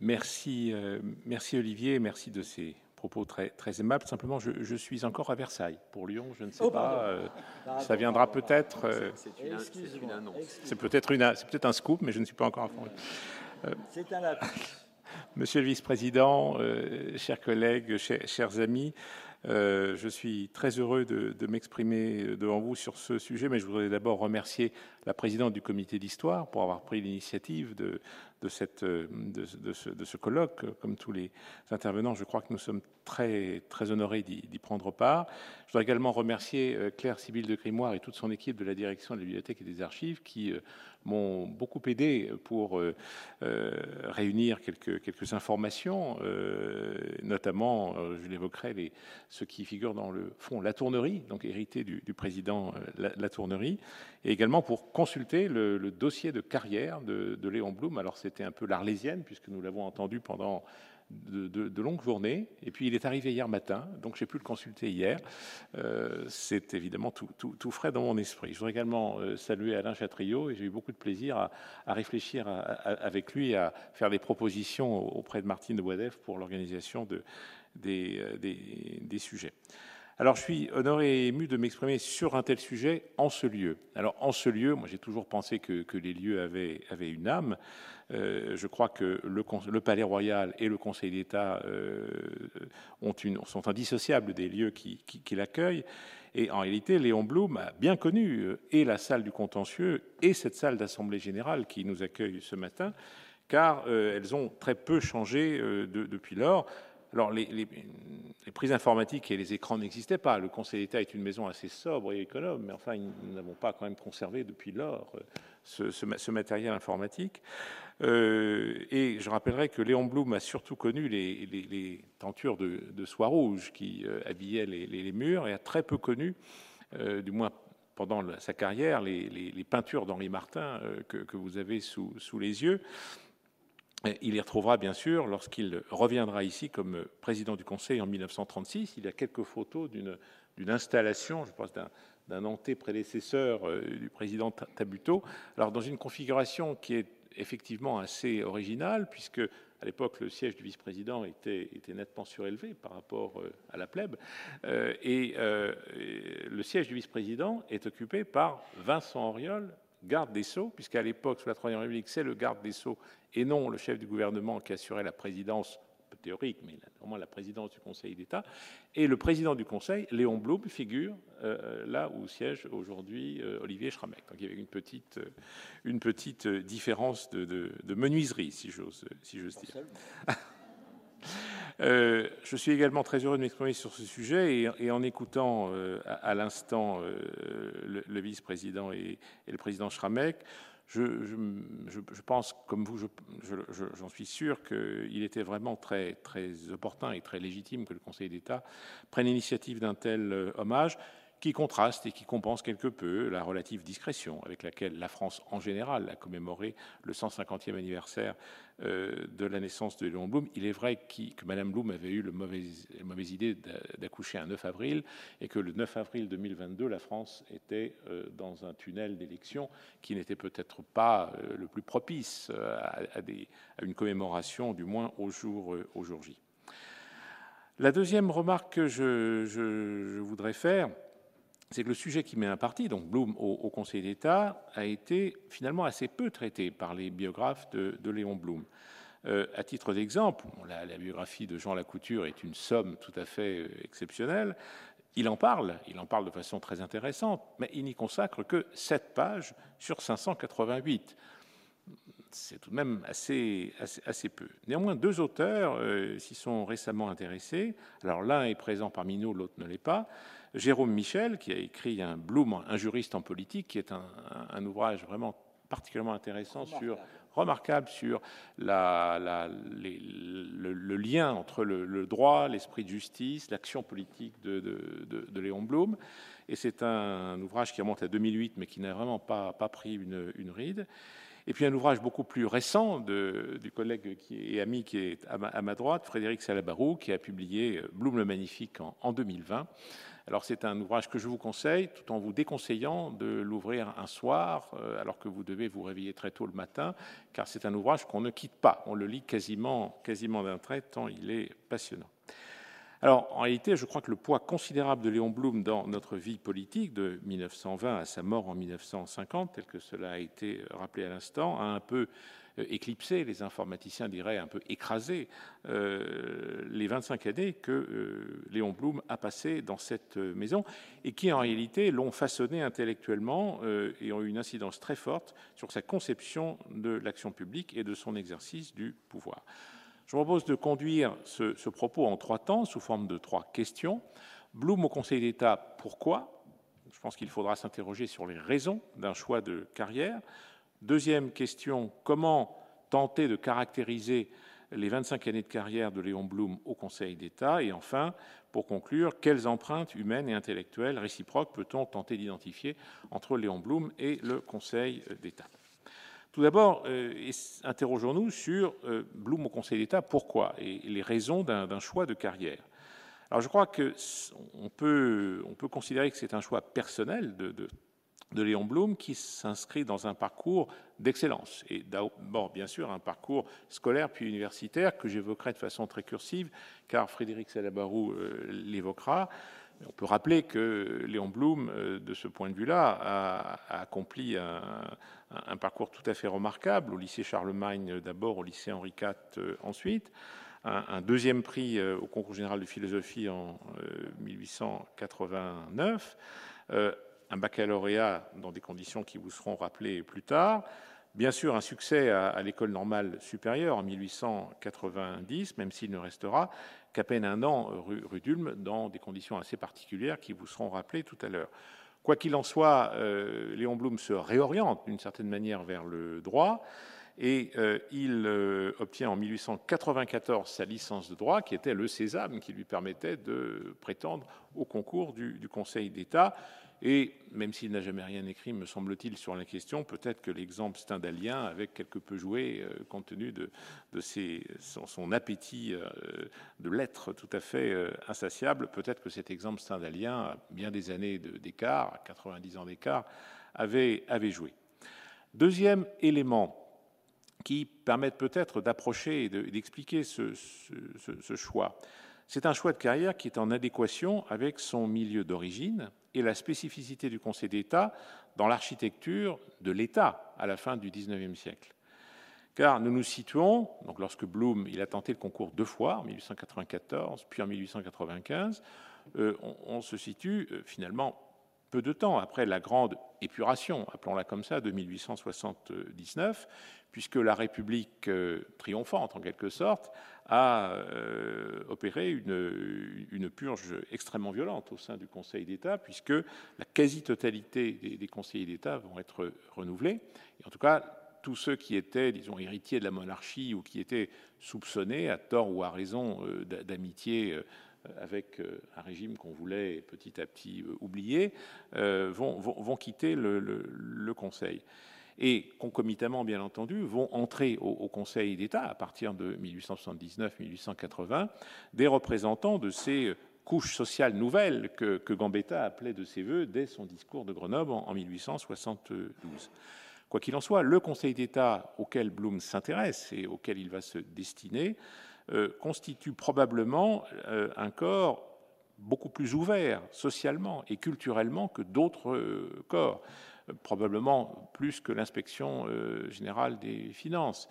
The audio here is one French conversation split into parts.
Merci, euh, merci Olivier, merci de ces propos très, très aimables. Simplement, je, suis encore à Versailles. Pour Lyon, je ne sais oh, pas. Euh, ça viendra peut-être. Euh, c'est une, annonce. C'est peut-être une, c'est peut-être un scoop, mais je ne suis pas encore informé. c'est un Monsieur le vice-président, chers collègues, chers amis, euh, je suis très heureux de, m'exprimer devant vous sur ce sujet, mais je voudrais d'abord remercier la présidente du comité d'histoire pour avoir pris l'initiative de, cette, de, ce, de, ce, colloque. Comme tous les intervenants, je crois que nous sommes très, très honorés d'y prendre part. Je voudrais également remercier euh, Claire Sibylle de Grimoire et toute son équipe de la direction de la bibliothèque et des archives qui euh, m'ont beaucoup aidé pour euh, euh, réunir quelques, quelques informations, euh, notamment, je l'évoquerai, ce qui figure dans le fond La Tournerie, donc hérité du, président la, Tournerie, et également pour consulter le, dossier de carrière de, de Léon Blum. Alors c'était un peu l'arlésienne, puisque nous l'avons entendu pendant de, longues journées. Et puis il est arrivé hier matin, donc j'ai pu le consulter hier. Euh, c'est évidemment tout, frais dans mon esprit. Je voudrais également euh, saluer Alain Chatriot et j'ai eu beaucoup de plaisir à, réfléchir avec lui, à faire des propositions auprès de Martine de Boisdef pour l'organisation euh, des, sujets. Alors, je suis honoré et ému de m'exprimer sur un tel sujet en ce lieu. Alors, en ce lieu, moi, j'ai toujours pensé que, les lieux avaient, avaient une âme. Euh, je crois que le, Palais Royal et le Conseil d'État euh, sont indissociables des lieux qui, l'accueillent. Et en réalité, Léon Blum a bien connu euh, et la salle du contentieux et cette salle d'Assemblée générale qui nous accueille ce matin, car elles ont très peu changé depuis lors. Alors, les, prises informatiques et les écrans n'existaient pas. Le Conseil d'État est une maison assez sobre et économe, mais enfin, nous n'avons pas quand même conservé depuis lors ce matériel informatique. Euh, et je rappellerai que Léon Blum a surtout connu les, tentures de, soie rouge qui euh, habillaient les, murs et a très peu connu, euh, du moins pendant sa carrière, les, peintures d'Henri Martin que, vous avez sous, les yeux. Il les retrouvera bien sûr lorsqu'il reviendra ici comme président du Conseil en 1936. Il y a quelques photos d'une installation, je pense, d'un anté-prédécesseur du président Tabuteau. Alors, dans une configuration qui est effectivement assez original, puisque à l'époque, le siège du vice-président était, nettement surélevé par rapport euh, à la plèbe, euh, et euh, le siège du vice-président est occupé par Vincent Auriol, garde des Sceaux, puisqu'à l'époque, sous la Troisième République, c'est le garde des Sceaux et non le chef du gouvernement qui assurait la présidence théorique, mais moins la présidence du Conseil d'État. Et le président du Conseil, Léon Blum, figure euh, là où siège aujourd'hui euh, Olivier Schramek. Donc il y avait une petite, euh, une petite différence de, menuiserie, si j'ose si dire. je suis également très heureux de m'exprimer sur ce sujet et, en écoutant à, l'instant le, vice-président et, et, le président Schramek, je, pense, comme vous, j'en suis sûr qu'il était vraiment très, très opportun et très légitime que le Conseil d'État prenne l'initiative d'un tel euh, hommage qui contraste et qui compense quelque peu la relative discrétion avec laquelle la France en général a commémoré le 150e anniversaire euh, de la naissance de Léon Blum. Il est vrai que Madame Blum avait eu la mauvaise idée d'accoucher un 9 avril et que le 9 avril 2022, la France était euh, dans un tunnel d'élection qui n'était peut-être pas euh, le plus propice à, une commémoration, du moins au jour, au jour J. La deuxième remarque que je voudrais faire, c'est que le sujet qui met un parti, donc Blum au, Conseil d'État, a été finalement assez peu traité par les biographes de, Léon Blum. Euh, à titre d'exemple, la, biographie de Jean Lacouture est une somme tout à fait euh, exceptionnelle. Il en parle, il en parle de façon très intéressante, mais il n'y consacre que 7 pages sur 588. C'est tout de même assez, assez, peu. Néanmoins, deux auteurs euh, s'y sont récemment intéressés. Alors l'un est présent parmi nous, l'autre ne l'est pas. Jérôme Michel, qui a écrit un Bloom, un juriste en politique, qui est un, ouvrage vraiment particulièrement intéressant sur remarquable sur la, le, lien entre le, droit, l'esprit de justice, l'action politique de, Léon Blum. Et c'est un, ouvrage qui remonte à 2008, mais qui n'a vraiment pas, pas pris une, une ride. Et puis un ouvrage beaucoup plus récent du collègue est ami qui est à ma, droite, Frédéric Salabarou, qui a publié Bloom le Magnifique en 2020. Alors c'est un ouvrage que je vous conseille, tout en vous déconseillant de l'ouvrir un soir, euh, alors que vous devez vous réveiller très tôt le matin, car c'est un ouvrage qu'on ne quitte pas. On le lit quasiment, quasiment d'un trait, tant il est passionnant. Alors, en réalité, je crois que le poids considérable de Léon Blum dans notre vie politique, de 1920 à sa mort en 1950, tel que cela a été rappelé à l'instant, a un peu euh, éclipsé, les informaticiens diraient un peu écrasé, euh, les 25 années que euh, Léon Blum a passées dans cette maison et qui en réalité l'ont façonné intellectuellement et ont eu une incidence très forte sur sa conception de l'action publique et de son exercice du pouvoir. Je propose de conduire ce, propos en trois temps sous forme de trois questions. Blum au Conseil d'État, pourquoi? Je pense qu'il faudra s'interroger sur les raisons d'un choix de carrière. Deuxième question, comment tenter de caractériser les 25 années de carrière de Léon Blum au Conseil d'État? Et enfin, pour conclure, quelles empreintes humaines et intellectuelles réciproques peut-on tenter d'identifier entre Léon Blum et le Conseil d'État? Tout d'abord, euh, interrogeons-nous sur euh, Blum au Conseil d'État, pourquoi Et les raisons d'un choix de carrière. Alors je crois qu'on peut, on peut considérer que c'est un choix personnel de Léon Blum qui s'inscrit dans un parcours d'excellence. Et d'abord, bien sûr, un parcours scolaire puis universitaire que j'évoquerai de façon très cursive, car Frédéric Salabarou euh, l'évoquera. On peut rappeler que Léon Blum, euh, de ce point de vue-là, a, accompli un, parcours tout à fait remarquable, au lycée Charlemagne d'abord, au lycée Henri IV euh, ensuite, un, deuxième prix au concours général de philosophie en 1889, un baccalauréat dans des conditions qui vous seront rappelées plus tard. Bien sûr, un succès à, l'école normale supérieure en 1890, même s'il ne restera qu'à peine un an rue, rue d'Ulm dans des conditions assez particulières qui vous seront rappelées tout à l'heure. Quoi qu'il en soit, euh, Léon Blum se réoriente d'une certaine manière vers le droit et euh, il euh, obtient en 1894 sa licence de droit, qui était le sésame qui lui permettait de prétendre au concours du Conseil d'État. Et même s'il n'a jamais rien écrit, me semble-t-il, sur la question, peut-être que l'exemple stendhalien avait quelque peu joué euh, compte tenu de, son, appétit euh, de l'être tout à fait euh, insatiable. Peut-être que cet exemple stendhalien, à bien des années d'écart, 90 ans d'écart, avait, joué. Deuxième élément qui permet peut-être d'approcher et d'expliquer ce choix. C'est un choix de carrière qui est en adéquation avec son milieu d'origine, et la spécificité du Conseil d'État dans l'architecture de l'État à la fin du XIXe siècle. Car nous nous situons, donc lorsque il a tenté le concours deux fois, en 1894 puis en 1895, euh, on, se situe euh, finalement peu de temps après la grande épuration, appelons-la comme ça, de 1879, puisque la République euh, triomphante, en quelque sorte, a euh, opéré une, purge extrêmement violente au sein du Conseil d'État, puisque la quasi-totalité des, conseillers d'État vont être renouvelés. Et en tout cas, tous ceux qui étaient, disons, héritiers de la monarchie ou qui étaient soupçonnés, à tort ou à raison, euh, d'amitié avec un régime qu'on voulait petit à petit oublier, vont, quitter le Conseil et concomitamment, bien entendu, vont entrer au, Conseil d'État à partir de 1879-1880 des représentants de ces couches sociales nouvelles que, Gambetta appelait de ses voeux dès son discours de Grenoble en, 1872. Quoi qu'il en soit, le Conseil d'État auquel Blum s'intéresse et auquel il va se destiner euh, constitue probablement euh, un corps beaucoup plus ouvert socialement et culturellement que d'autres euh, corps probablement plus que l'inspection euh, générale des finances,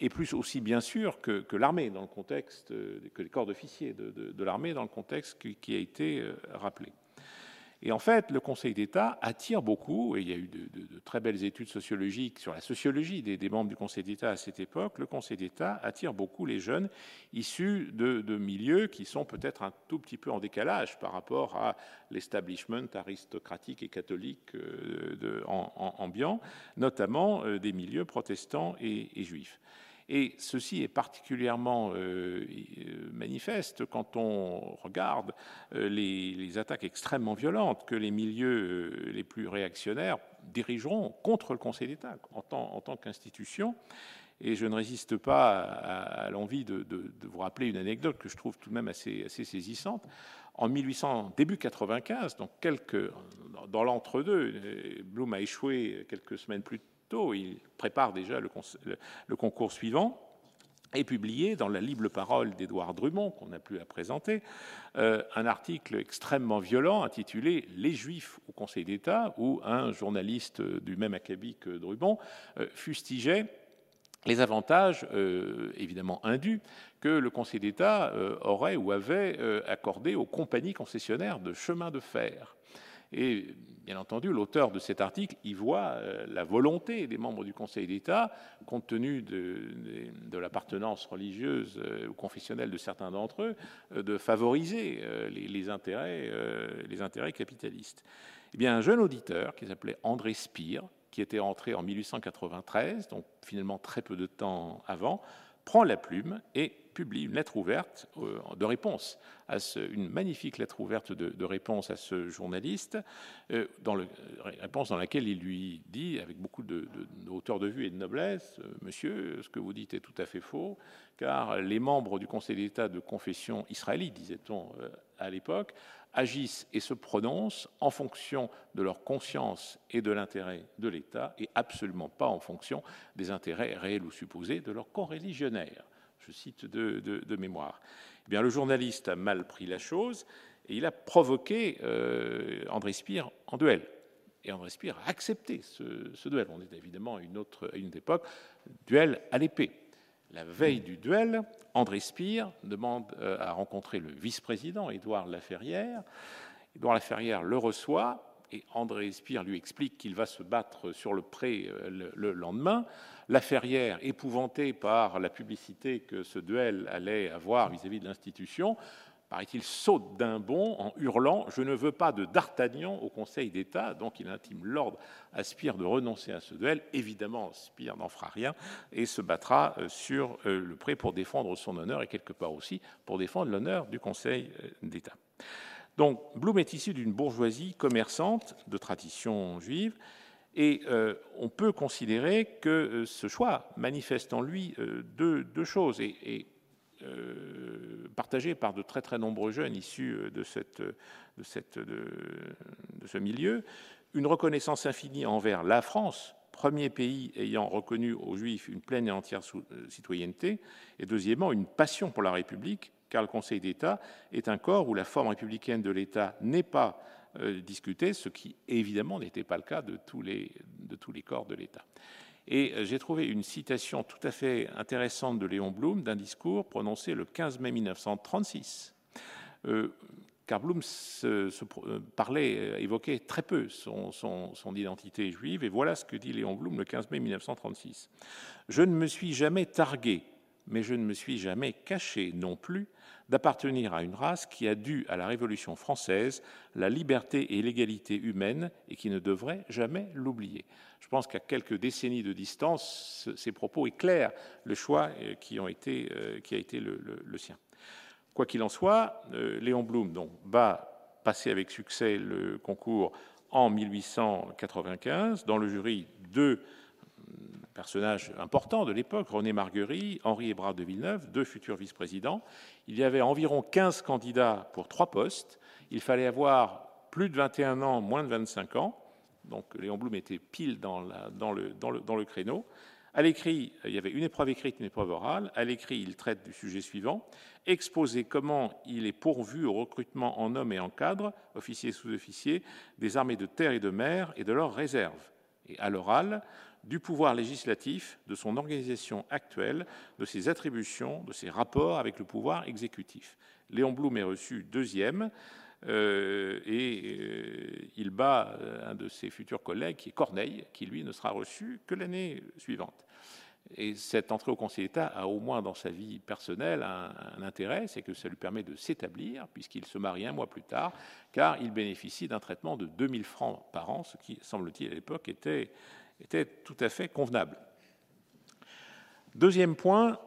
et plus aussi bien sûr que, l'armée dans le contexte, euh, que les corps d'officiers de, l'armée dans le contexte qui a été euh, rappelé. Et en fait, le Conseil d'État attire beaucoup, et il y a eu de, très belles études sociologiques sur la sociologie des, membres du Conseil d'État à cette époque, le Conseil d'État attire beaucoup les jeunes issus de, milieux qui sont peut-être un tout petit peu en décalage par rapport à l'establishment aristocratique et catholique euh, en, ambiant, notamment euh, des milieux protestants et, juifs. Et ceci est particulièrement euh, manifeste quand on regarde euh, les, attaques extrêmement violentes que les milieux les plus réactionnaires dirigeront contre le Conseil d'État en tant, qu'institution. Et je ne résiste pas à, l'envie de, vous rappeler une anecdote que je trouve tout de même assez, saisissante. En 1800, début 95, donc dans l'entre-deux, Blum a échoué quelques semaines plus il prépare déjà le, concours suivant, et publié dans la libre parole d'Édouard Drummond, qu'on n'a plus à présenter, euh, un article extrêmement violent intitulé Les Juifs au Conseil d'État, où un journaliste du même acabit que Drummond euh, fustigeait les avantages euh, évidemment indus que le Conseil d'État aurait ou avait accordé aux compagnies concessionnaires de chemin de fer. Et bien entendu, l'auteur de cet article y voit la volonté des membres du Conseil d'État, compte tenu de, l'appartenance religieuse ou confessionnelle de certains d'entre eux, de favoriser les, intérêts, les intérêts capitalistes. Eh bien, un jeune auditeur qui s'appelait André Spire, qui était entré en 1893, donc finalement très peu de temps avant, prend la plume et publie une lettre ouverte euh, de réponse, à ce, une magnifique lettre ouverte de, réponse à ce journaliste, euh, dans le, réponse dans laquelle il lui dit, avec beaucoup de, de hauteur de vue et de noblesse, euh, Monsieur, ce que vous dites est tout à fait faux, car les membres du Conseil d'État de confession israélite, disait-on à l'époque, agissent et se prononcent en fonction de leur conscience et de l'intérêt de l'État et absolument pas en fonction des intérêts réels ou supposés de leurs coreligionnaires. Je cite de, mémoire. Eh le journaliste a mal pris la chose et il a provoqué euh, André Spire en duel. Et André Spire a accepté ce, duel. On est évidemment à une autre époque, duel à l'épée. La veille du duel, André Spire demande euh, à rencontrer le vice-président, Édouard Laferrière. Édouard Laferrière le reçoit et André Spire lui explique qu'il va se battre sur le pré euh, le, lendemain. Laferrière, épouvanté par la publicité que ce duel allait avoir vis-à-vis de l'institution, paraît-il, saute d'un bond en hurlant Je ne veux pas de D'Artagnan au Conseil d'État. Donc il intime l'ordre à Spire de renoncer à ce duel. Évidemment, Spire n'en fera rien et se battra euh, sur euh, le pré pour défendre son honneur et quelque part aussi pour défendre l'honneur du Conseil d'État. Donc Blum est issu d'une bourgeoisie commerçante de tradition juive. Et on peut considérer que ce choix manifeste en lui deux, choses. et euh, partagé par de très très nombreux jeunes issus euh, de, ce milieu, une reconnaissance infinie envers la France, premier pays ayant reconnu aux Juifs une pleine et entière euh, citoyenneté, et deuxièmement une passion pour la République, car le Conseil d'État est un corps où la forme républicaine de l'État n'est pas discutée, ce qui évidemment n'était pas le cas de tous les, corps de l'État. Et euh, j'ai trouvé une citation tout à fait intéressante de Léon Blum d'un discours prononcé le 15 mai 1936. Euh, car Blum euh, parlait, évoquait très peu son, son, identité juive, et voilà ce que dit Léon Blum le 15 mai 1936. Je ne me suis jamais targué, mais je ne me suis jamais caché non plus d'appartenir à une race qui a dû à la Révolution française la liberté et l'égalité humaine et qui ne devrait jamais l'oublier. Je pense qu'à quelques décennies de distance, ces propos éclairent le choix euh, euh, qui a été le, sien. Quoi qu'il en soit, euh, Léon Blum va passer avec succès le concours en 1895. Dans le jury, deux personnages importants de l'époque, René Marguerite, Henri Hébrard de Villeneuve, deux futurs vice-présidents. Il y avait environ 15 candidats pour trois postes. Il fallait avoir plus de 21 ans, moins de 25 ans. Donc Léon Blum était pile dans, le, créneau. À l'écrit, il y avait une épreuve écrite, une épreuve orale. À l'écrit, il traite du sujet suivant exposer comment il est pourvu au recrutement en hommes et en cadres, officiers et sous-officiers, des armées de terre et de mer et de leurs réserves. Et à l'oral, du pouvoir législatif, de son organisation actuelle, de ses attributions, de ses rapports avec le pouvoir exécutif. Léon Blum est reçu deuxième euh, et euh, il bat euh, un de ses futurs collègues, qui est Corneille, qui lui ne sera reçu que l'année suivante. Et cette entrée au Conseil d'État a au moins dans sa vie personnelle un, un intérêt, c'est que ça lui permet de s'établir, puisqu'il se marie un mois plus tard, car il bénéficie d'un traitement de 2000 francs par an, ce qui, semble-t-il, à l'époque était était tout à fait convenable. Deuxième point,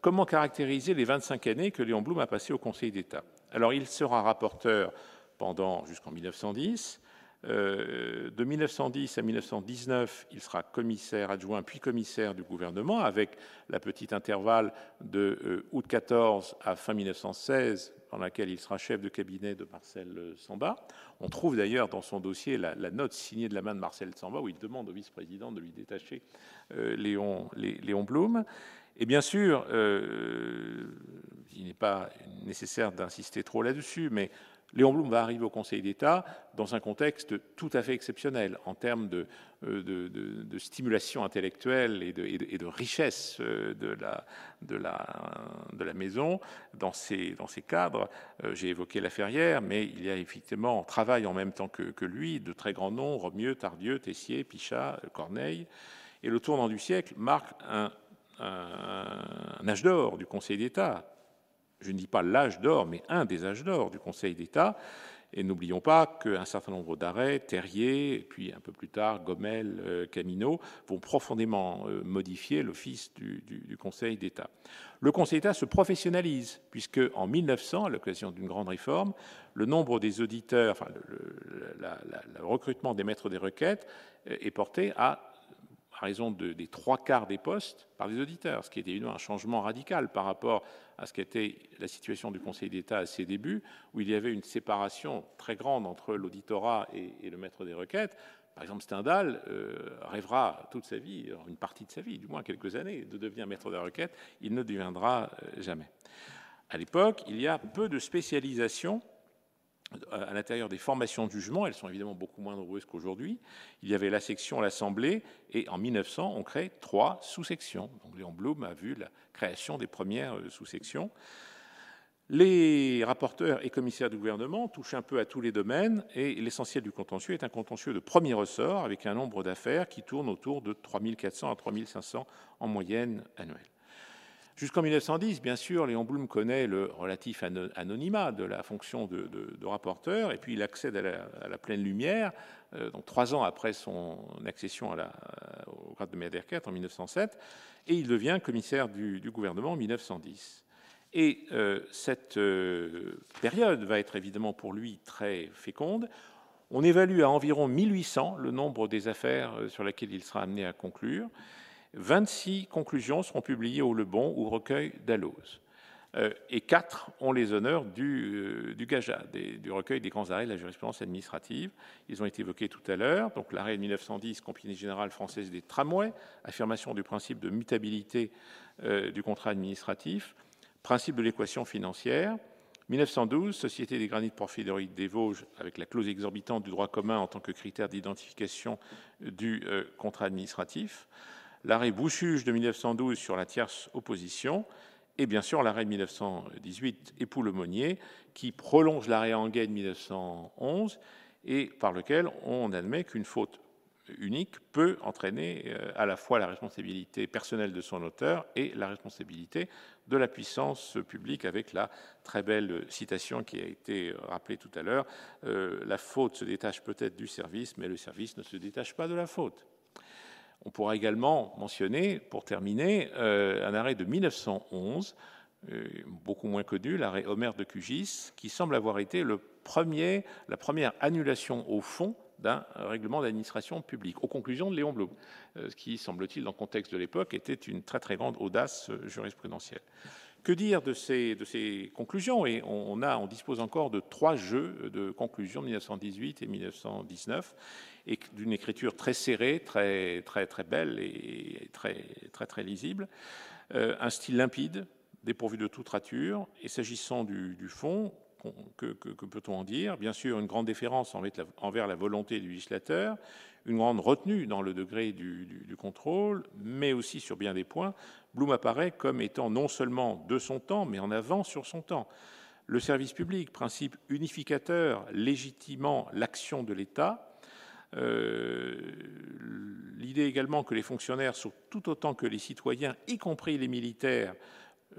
comment caractériser les 25 années que Léon Blum a passées au Conseil d'État? Alors, il sera rapporteur pendant jusqu'en 1910. Euh, de 1910 à 1919, il sera commissaire adjoint puis commissaire du gouvernement, avec la petite intervalle de euh, août 14 à fin 1916, dans laquelle il sera chef de cabinet de Marcel Samba. On trouve d'ailleurs dans son dossier la, note signée de la main de Marcel Samba où il demande au vice-président de lui détacher euh, Léon, Blum. Et bien sûr, il n'est pas nécessaire d'insister trop là-dessus, mais Léon Blum va arriver au Conseil d'État dans un contexte tout à fait exceptionnel en termes de, euh, stimulation intellectuelle et de, richesse euh, de la, maison dans ces, cadres. Euh, j'ai évoqué la Ferrière, mais il y a effectivement, on travaille en même temps que, lui, de très grands noms, Romieux, Tardieu, Tessier, Pichat, Corneille. Et le tournant du siècle marque un âge d'or du Conseil d'État je ne dis pas l'âge d'or, mais un des âges d'or du Conseil d'État. Et n'oublions pas qu'un certain nombre d'arrêts, Terrier, puis un peu plus tard Gommel, euh, Camino, vont profondément euh, modifier l'office du, Conseil d'État. Le Conseil d'État se professionnalise, puisque en 1900, à l'occasion d'une grande réforme, le nombre des auditeurs, le recrutement des maîtres des requêtes euh, est porté à raison des trois quarts des postes par des auditeurs, ce qui est évidemment un changement radical par rapport à ce qu'était la situation du Conseil d'État à ses débuts, où il y avait une séparation très grande entre l'auditorat et, le maître des requêtes. Par exemple, Stendhal euh, rêvera toute sa vie, une partie de sa vie, du moins quelques années, de devenir maître des requêtes. Il ne deviendra euh, jamais. À l'époque, il y a peu de spécialisation à l'intérieur des formations de jugement, elles sont évidemment beaucoup moins nombreuses qu'aujourd'hui. Il y avait la section l'Assemblée, et en 1900, on crée trois sous-sections. Donc Léon Blum a vu la création des premières euh, sous-sections. Les rapporteurs et commissaires du gouvernement touchent un peu à tous les domaines, et l'essentiel du contentieux est un contentieux de premier ressort, avec un nombre d'affaires qui tourne autour de 3400 à 3500 en moyenne annuelle. Jusqu'en 1910, bien sûr, Léon Blum connaît le relatif anonymat de la fonction de, rapporteur, et puis il accède à la, pleine lumière, euh, donc trois ans après son accession au grade de Mederkert en 1907, et il devient commissaire du, gouvernement en 1910. Et euh, cette euh, période va être évidemment pour lui très féconde. On évalue à environ 1800 le nombre des affaires sur lesquelles il sera amené à conclure. 26 conclusions seront publiées au Le Bon ou recueil d'Alloz. Euh, et quatre ont les honneurs du, euh, du GAJA, du recueil des grands arrêts de la jurisprudence administrative. Ils ont été évoqués tout à l'heure. Donc l'arrêt de 1910, Compagnie générale française des tramways, affirmation du principe de mutabilité euh, du contrat administratif, principe de l'équation financière. 1912, Société des granites porphyroriques des Vosges, avec la clause exorbitante du droit commun en tant que critère d'identification du contrat administratif l'arrêt Bouchuge de 1912 sur la tierce opposition, et bien sûr l'arrêt de 1918 Époux-Lemonnier, qui prolonge l'arrêt Anguet de 1911 et par lequel on admet qu'une faute unique peut entraîner euh, à la fois la responsabilité personnelle de son auteur et la responsabilité de la puissance publique, avec la très belle citation qui a été rappelée tout à l'heure. Euh, la faute se détache peut-être du service, mais le service ne se détache pas de la faute. On pourra également mentionner, pour terminer, euh, un arrêt de 1911, euh, beaucoup moins connu, l'arrêt Homer de Cugis, qui semble avoir été la première annulation au fond d'un règlement d'administration publique, aux conclusions de Léon Blum, euh, ce qui, semble-t-il, dans le contexte de l'époque, était une très très grande audace jurisprudentielle. Que dire de ces, conclusions? Et on, on dispose encore de trois jeux de conclusions de 1918 et 1919 et d'une écriture très serrée, très, très, très belle et très, très, très lisible. Euh, un style limpide, dépourvu de toute rature. Et s'agissant du, fond, que, peut-on en dire? Bien sûr, une grande déférence envers la volonté du législateur, une grande retenue dans le degré du, du, contrôle, mais aussi sur bien des points, Blum apparaît comme étant non seulement de son temps, mais en avant sur son temps. Le service public, principe unificateur légitimant l'action de l'État, l'idée également que les fonctionnaires sont tout autant que les citoyens, y compris les militaires,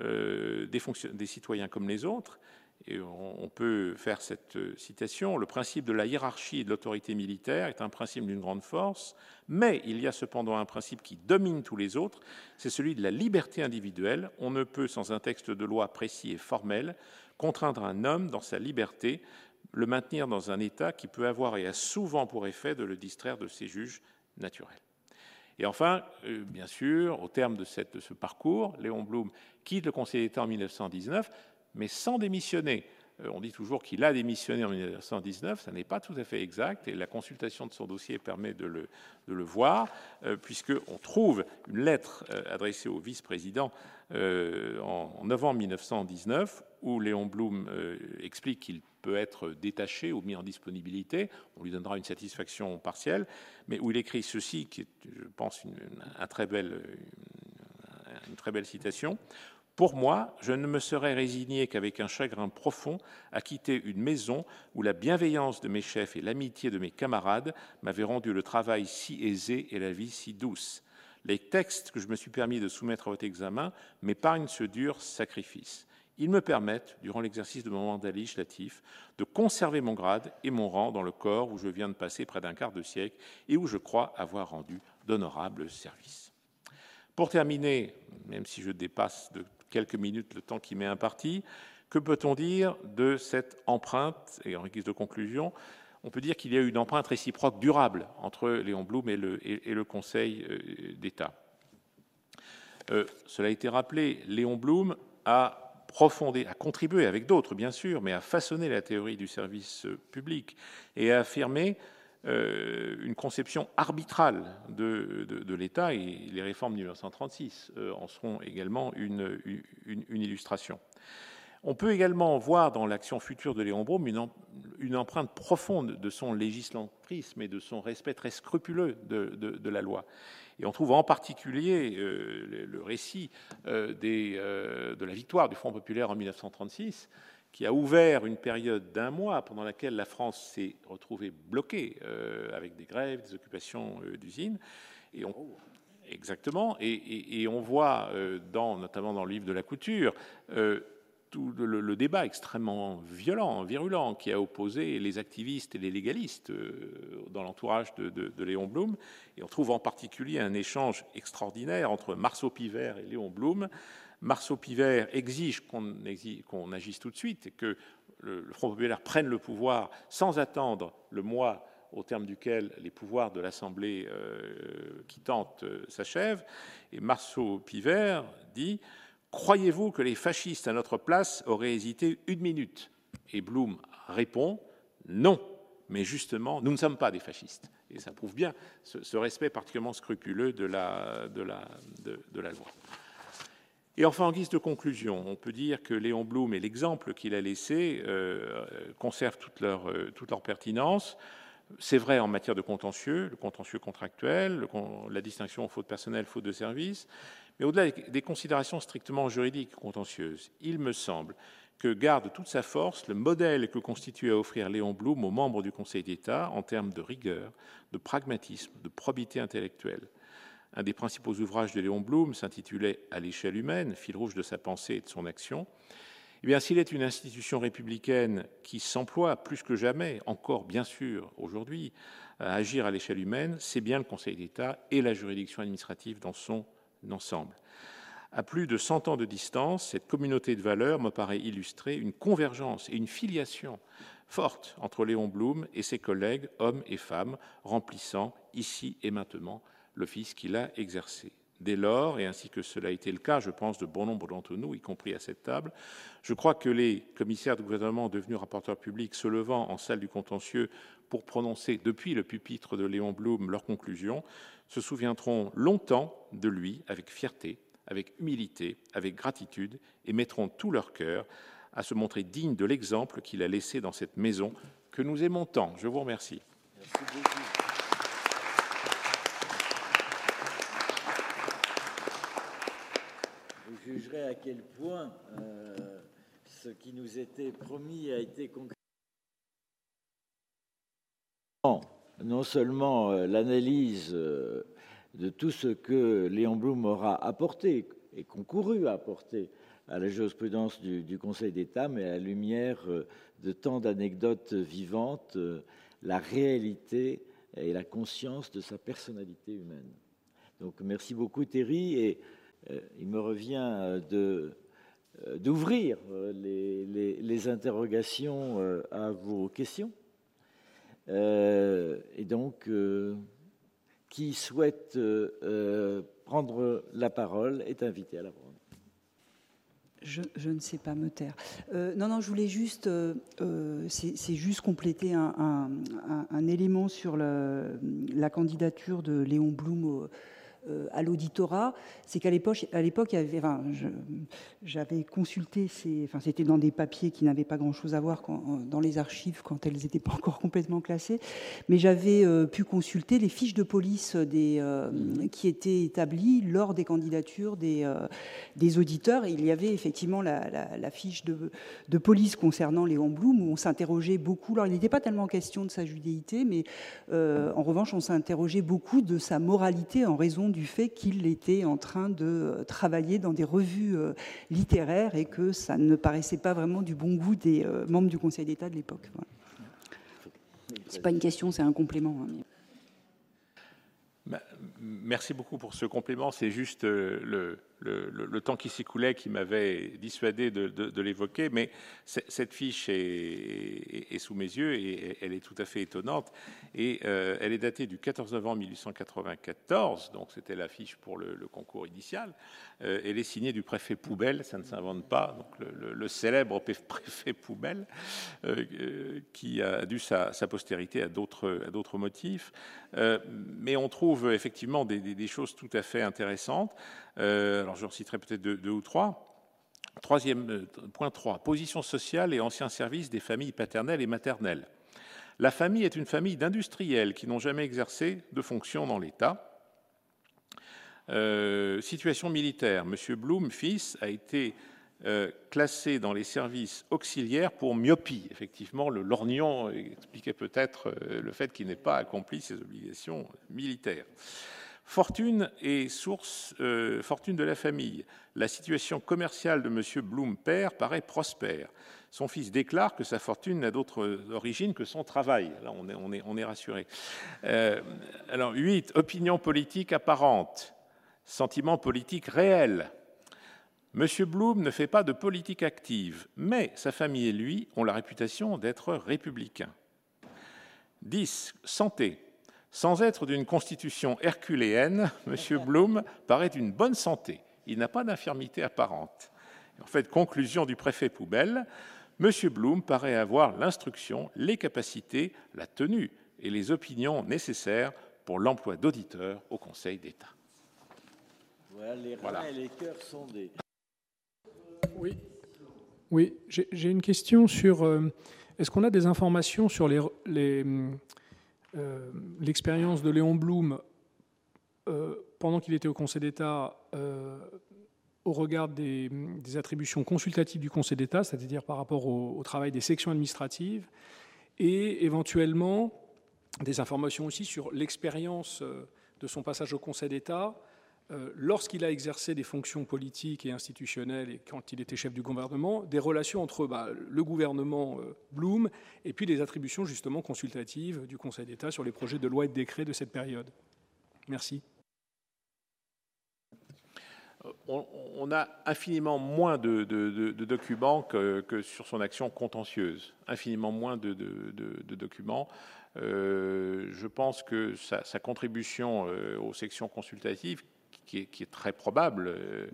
euh, des, des, citoyens comme les autres, Et on peut faire cette citation. Le principe de la hiérarchie et de l'autorité militaire est un principe d'une grande force, mais il y a cependant un principe qui domine tous les autres, c'est celui de la liberté individuelle. On ne peut, sans un texte de loi précis et formel, contraindre un homme dans sa liberté, le maintenir dans un état qui peut avoir et a souvent pour effet de le distraire de ses juges naturels. Et enfin, euh, bien sûr, au terme de, de ce parcours, Léon Blum quitte le Conseil d'État en 1919, mais sans démissionner. Euh, on dit toujours qu'il a démissionné en 1919, ça n'est pas tout à fait exact, et la consultation de son dossier permet de le, voir, euh, puisqu'on trouve une lettre adressée au vice-président en novembre 1919, où Léon Blum explique qu'il peut être détaché ou mis en disponibilité. On lui donnera une satisfaction partielle, mais où il écrit ceci, qui est, je pense, une très belle citation. Pour moi, je ne me serais résigné qu'avec un chagrin profond à quitter une maison où la bienveillance de mes chefs et l'amitié de mes camarades m'avaient rendu le travail si aisé et la vie si douce. Les textes que je me suis permis de soumettre à votre examen m'épargnent ce dur sacrifice. Ils me permettent, durant l'exercice de mon mandat législatif, de conserver mon grade et mon rang dans le corps où je viens de passer près d'un quart de siècle et où je crois avoir rendu d'honorables services. Pour terminer, même si je dépasse de quelques minutes le temps qui m'est imparti, que peut-on dire de cette empreinte Et en guise de conclusion, on peut dire qu'il y a eu une empreinte réciproque durable entre Léon Blum et le, Conseil euh, d'État. Euh, cela a été rappelé, Léon Blum a profondé, à contribuer avec d'autres bien sûr, mais à façonner la théorie du service public et à affirmer euh, une conception arbitrale de, l'État, et les réformes de 1936 euh, en seront également une, illustration. On peut également voir dans l'action future de Léon Brome une, empreinte profonde de son législatrisme et de son respect très scrupuleux de la loi. Et on trouve en particulier euh, le, récit de la victoire du Front populaire en 1936, qui a ouvert une période d'un mois pendant laquelle la France s'est retrouvée bloquée avec des grèves, des occupations d'usines. Et on, exactement. Et, on voit, dans, notamment dans le livre de la couture, tout le, débat extrêmement violent, virulent, qui a opposé les activistes et les légalistes euh, dans l'entourage de, Léon Blum. Et on trouve en particulier un échange extraordinaire entre Marceau Pivert et Léon Blum. Marceau Pivert exige qu'on agisse tout de suite et que le, Front populaire prenne le pouvoir sans attendre le mois au terme duquel les pouvoirs de l'Assemblée euh, qui tente euh, s'achèvent. Et Marceau Pivert dit Croyez-vous que les fascistes à notre place auraient hésité une minute? Et Blum répond Non, mais justement, nous ne sommes pas des fascistes. Et ça prouve bien ce, respect particulièrement scrupuleux de, la, loi. Et enfin, en guise de conclusion, on peut dire que Léon Blum et l'exemple qu'il a laissé euh, conservent toute leur, euh, toute leur pertinence. C'est vrai en matière de contentieux, le contentieux contractuel, la distinction faute personnelle, faute de service, mais au-delà des considérations strictement juridiques contentieuses, il me semble que garde toute sa force le modèle que constitue à offrir Léon Blum aux membres du Conseil d'État en termes de rigueur, de pragmatisme, de probité intellectuelle. Un des principaux ouvrages de Léon Blum s'intitulait À l'échelle humaine, fil rouge de sa pensée et de son action. Eh bien, s'il est une institution républicaine qui s'emploie plus que jamais, encore bien sûr aujourd'hui, à agir à l'échelle humaine, c'est bien le Conseil d'État et la juridiction administrative dans son ensemble. À plus de 100 ans de distance, cette communauté de valeurs me paraît illustrer une convergence et une filiation forte entre Léon Blum et ses collègues, hommes et femmes, remplissant ici et maintenant l'office qu'il a exercé. Dès lors, et ainsi que cela a été le cas, je pense, de bon nombre d'entre nous, y compris à cette table, je crois que les commissaires du gouvernement devenus rapporteurs publics se levant en salle du contentieux pour prononcer depuis le pupitre de Léon Blum leurs conclusions se souviendront longtemps de lui avec fierté, avec humilité, avec gratitude, et mettront tout leur cœur à se montrer digne de l'exemple qu'il a laissé dans cette maison que nous aimons tant. Je vous remercie. À quel point euh, ce qui nous était promis a été concret non seulement euh, l'analyse euh, de tout ce que Léon Blum aura apporté et concouru à apporter à la jurisprudence du, Conseil d'État, mais à la lumière de tant d'anecdotes vivantes, la réalité et la conscience de sa personnalité humaine. Donc merci beaucoup Thierry, et il me revient de d'ouvrir les, les, interrogations à vos questions. et donc, qui souhaite prendre la parole est invité à la parole. Je, ne sais pas me taire. Euh, non, non, je voulais juste, euh, euh, c'est juste compléter un, élément sur la candidature de Léon Blum au, euh, à l'auditorat, c'est qu'à l'époque, à l'époque, j'avais consulté, ces, enfin, c'était dans des papiers qui n'avaient pas grand-chose à voir dans les archives quand elles n'étaient pas encore complètement classées, mais j'avais euh, pu consulter les fiches de police euh, qui étaient établies lors des candidatures des, auditeurs. Il y avait effectivement la, fiche de, de, police concernant Léon Blum où on s'interrogeait beaucoup. Alors, il n'était pas tellement question de sa judéité, mais en revanche, on s'interrogeait beaucoup de sa moralité en raison du fait qu'il était en train de travailler dans des revues euh, littéraires et que ça ne paraissait pas vraiment du bon goût des euh, membres du Conseil d'État de l'époque. C'est pas une question, c'est un complément. Hein, bah, merci beaucoup pour ce complément. C'est juste euh, le, temps qui s'écoulait qui m'avait dissuadé de, l'évoquer, mais cette fiche est, sous mes yeux et elle est tout à fait étonnante. Et euh, elle est datée du 14 novembre 1894, donc c'était la fiche pour le, concours initial. Euh, elle est signée du préfet Poubelle, ça ne s'invente pas, donc le, célèbre préfet Poubelle, euh, qui a dû sa, postérité à d'autres motifs. mais on trouve effectivement des, choses tout à fait intéressantes. Euh, alors je reciterai peut-être deux, ou trois. Troisième euh, point 3, position sociale et ancien service des familles paternelles et maternelles. La famille est une famille d'industriels qui n'ont jamais exercé de fonction dans l'État. Euh, situation militaire. Monsieur Blum, fils, a été classé dans les services auxiliaires pour myopie. Effectivement, le lorgnon expliquait peut-être le fait qu'il n'ait pas accompli ses obligations militaires. Fortune et source, euh, fortune de la famille. La situation commerciale de M. Blum père paraît prospère. Son fils déclare que sa fortune n'a d'autre origine que son travail. Là, on est, rassuré. Euh, alors, 8. Opinion politique apparente. Sentiment politique réel. M. Blum ne fait pas de politique active, mais sa famille et lui ont la réputation d'être républicains. 10. Santé. Sans être d'une constitution herculéenne, M. Blum paraît d'une bonne santé. Il n'a pas d'infirmité apparente. En fait, conclusion du préfet Poubelle, M. Blum paraît avoir l'instruction, les capacités, la tenue et les opinions nécessaires pour l'emploi d'auditeurs au Conseil d'État. Voilà, les reins et les cœurs sondés. Oui, oui j'ai une question sur. Euh, est-ce qu'on a des informations sur les, les euh, l'expérience de Léon Blum euh, pendant qu'il était au Conseil d'État euh, au regard des, attributions consultatives du Conseil d'État, c'est-à-dire par rapport au, travail des sections administratives, et éventuellement des informations aussi sur l'expérience de son passage au Conseil d'État lorsqu'il a exercé des fonctions politiques et institutionnelles et quand il était chef du gouvernement, des relations entre bah, le gouvernement euh, Blum et puis des attributions justement consultatives du Conseil d'État sur les projets de loi et de décret de cette période. Merci. Euh, on, a infiniment moins de, documents que, sur son action contentieuse, infiniment moins de, documents. je pense que sa, contribution aux sections consultatives, qui est, très probable euh,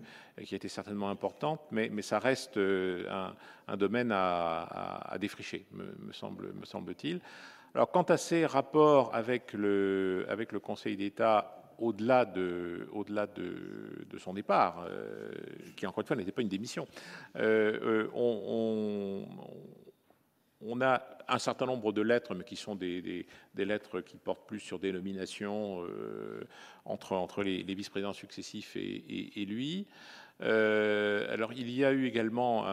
qui a été certainement importante, mais, ça reste euh, un, domaine à, défricher, me, semble, me semble-t-il. Alors, quant à ses rapports avec le, Conseil d'État au-delà de, son départ, euh, qui encore une fois n'était pas une démission, on, on a un certain nombre de lettres, mais qui sont des, lettres qui portent plus sur des nominations euh, entre, les, vice-présidents successifs et, lui. Euh, alors, il y a eu également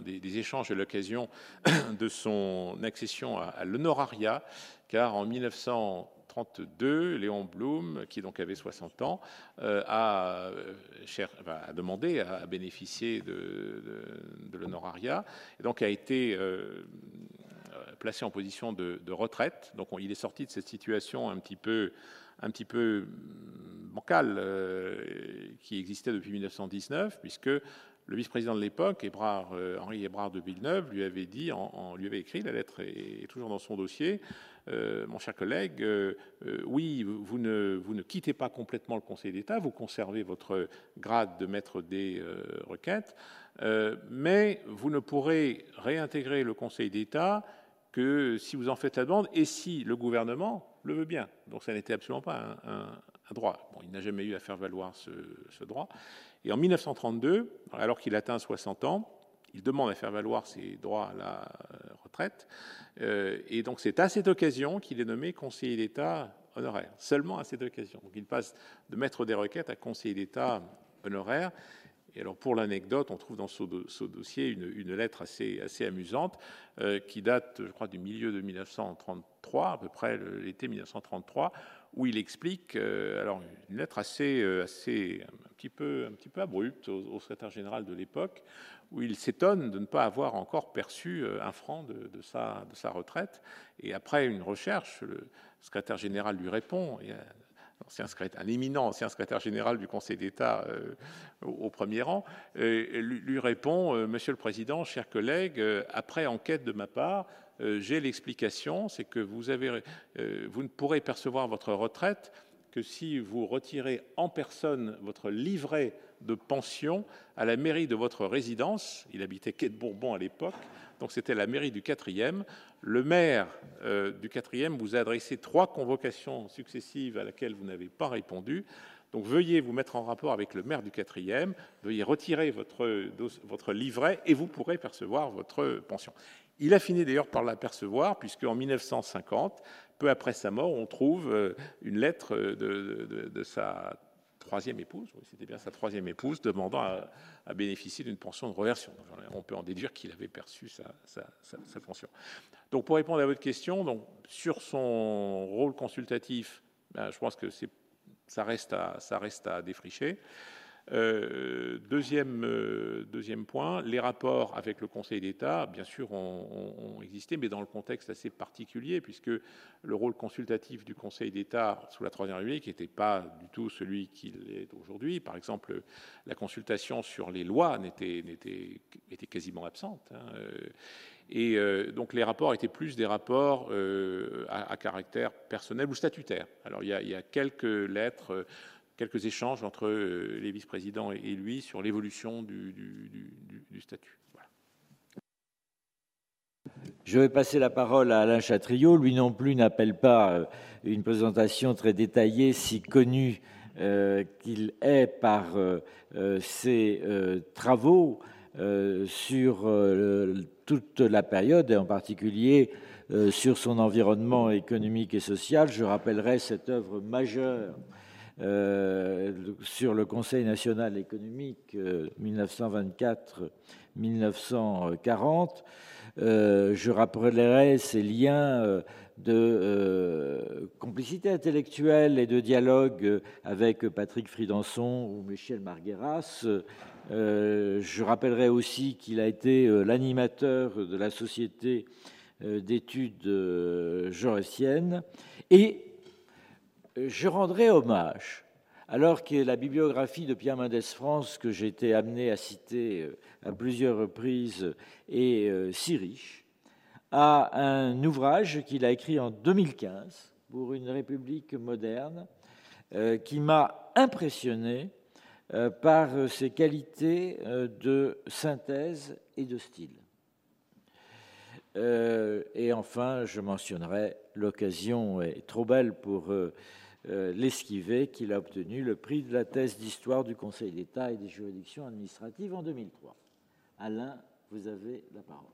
des, échanges à l'occasion de son accession à, l'honorariat, car en 1900 1932, Léon Blum, qui donc avait 60 ans, a, demandé à bénéficier de, de l'honorariat, et donc a été placé en position de, retraite. Donc il est sorti de cette situation un petit peu, un petit peu bancale qui existait depuis 1919, puisque le vice-président de l'époque, euh, Henri Hébrard de Villeneuve, lui avait écrit, la lettre est, toujours dans son dossier, euh, mon cher collègue, euh, oui, vous ne, quittez pas complètement le Conseil d'État, vous conservez votre grade de maître des requêtes, mais vous ne pourrez réintégrer le Conseil d'État que si vous en faites la demande et si le gouvernement le veut bien. Donc ça n'était absolument pas un, droit. Il n'a jamais eu à faire valoir ce droit. Et en 1932, alors qu'il atteint 60 ans, il demande à faire valoir ses droits à la retraite. Euh, et donc c'est à cette occasion qu'il est nommé conseiller d'État honoraire, seulement à cette occasion. Donc il passe de maître des requêtes à conseiller d'État honoraire. Et alors pour l'anecdote, on trouve dans ce, dossier une, lettre assez, assez amusante euh, qui date, je crois, du milieu de 1933, à peu près l'été 1933, où il explique, euh, alors une lettre assez, euh, assez un petit peu, un petit peu abrupte au, secrétaire général de l'époque, où il s'étonne de ne pas avoir encore perçu euh, un franc de, sa, de sa retraite. Et après une recherche, le secrétaire général lui répond, et un, un éminent ancien secrétaire général du Conseil d'État au, premier rang, lui, répond Monsieur le Président, chers collègues, après enquête de ma part, j'ai l'explication, c'est que euh, vous ne pourrez percevoir votre retraite que si vous retirez en personne votre livret de pension à la mairie de votre résidence. Il habitait Quai de Bourbon à l'époque, donc c'était la mairie du quatrième. Le maire euh, du quatrième vous a adressé trois convocations successives à laquelle vous n'avez pas répondu. Donc veuillez vous mettre en rapport avec le maire du quatrième, veuillez retirer votre, votre livret et vous pourrez percevoir votre pension. Il a fini d'ailleurs par l'apercevoir, puisque en 1950, peu après sa mort, on trouve euh, une lettre de, sa troisième épouse, c'était bien sa troisième épouse, demandant à, bénéficier d'une pension de reversion. On peut en déduire qu'il avait perçu sa, pension. Donc, pour répondre à votre question, donc, sur son rôle consultatif, ben, je pense que ça reste à défricher. Euh, deuxième, euh, deuxième point, les rapports avec le Conseil d'État, bien sûr, ont, existé, mais dans le contexte assez particulier, puisque le rôle consultatif du Conseil d'État sous la Troisième République n'était pas du tout celui qu'il est aujourd'hui. Par exemple, la consultation sur les lois n'était, était quasiment absente. Hein. Et euh, donc les rapports étaient plus des rapports à, caractère personnel ou statutaire. Alors il y a, il y a quelques lettres quelques échanges entre euh, les vice-présidents et lui sur l'évolution du, statut. Je vais passer la parole à Alain Chatriot. Lui non plus n'appelle pas euh, une présentation très détaillée, si connue euh, qu'il est par ses travaux sur toute la période, et en particulier sur son environnement économique et social. Je rappellerai cette œuvre majeure euh, sur le Conseil national économique 1924-1940. Euh, je rappellerai ces liens euh, de complicité intellectuelle et de dialogue avec Patrick Fridanson ou Michel Margueras. je rappellerai aussi qu'il a été l'animateur de la Société d'études jaurétiennes et je rendrai hommage, alors que la bibliographie de Pierre Mendès France, que j'ai été amené à citer euh, à plusieurs reprises, est euh, si riche, à un ouvrage qu'il a écrit en 2015 pour une République moderne, euh, qui m'a impressionné par ses qualités de synthèse et de style. et enfin, je mentionnerai, l'occasion est trop belle pour euh, l'esquiver, qu'il a obtenu le prix de la thèse d'histoire du Conseil d'État et des juridictions administratives en 2003. Alain, vous avez la parole.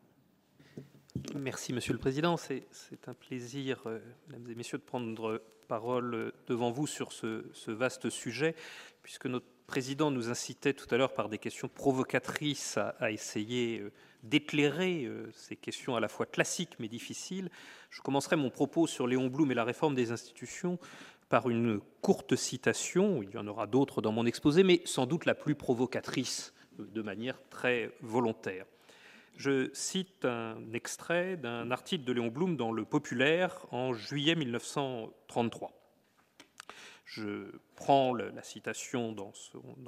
Merci, Monsieur le Président. C'est un plaisir, euh, Mesdames et Messieurs, de prendre parole devant vous sur ce, vaste sujet, puisque notre Président nous incitait tout à l'heure par des questions provocatrices à, essayer euh, d'éclairer euh, ces questions à la fois classiques mais difficiles, je commencerai mon propos sur Léon Blum et la réforme des institutions par une courte citation, il y en aura d'autres dans mon exposé, mais sans doute la plus provocatrice de manière très volontaire. Je cite un extrait d'un article de Léon Blum dans Le Populaire en juillet 1933. Je prends la citation dans,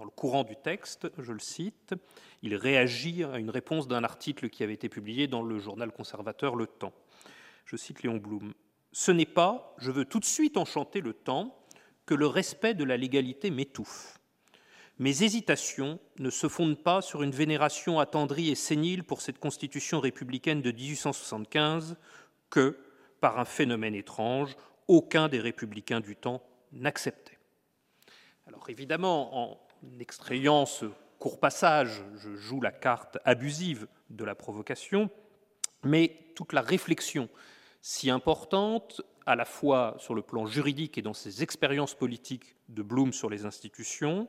le courant du texte, je le cite. Il réagit à une réponse d'un article qui avait été publié dans le journal conservateur Le Temps. Je cite Léon Blum. Ce n'est pas, je veux tout de suite enchanter le temps, que le respect de la légalité m'étouffe. Mes hésitations ne se fondent pas sur une vénération attendrie et sénile pour cette constitution républicaine de 1875 que, par un phénomène étrange, aucun des républicains du temps n'acceptait. Alors évidemment, en extrayant ce court passage, je joue la carte abusive de la provocation, mais toute la réflexion si importante, à la fois sur le plan juridique et dans ses expériences politiques de Bloom sur les institutions,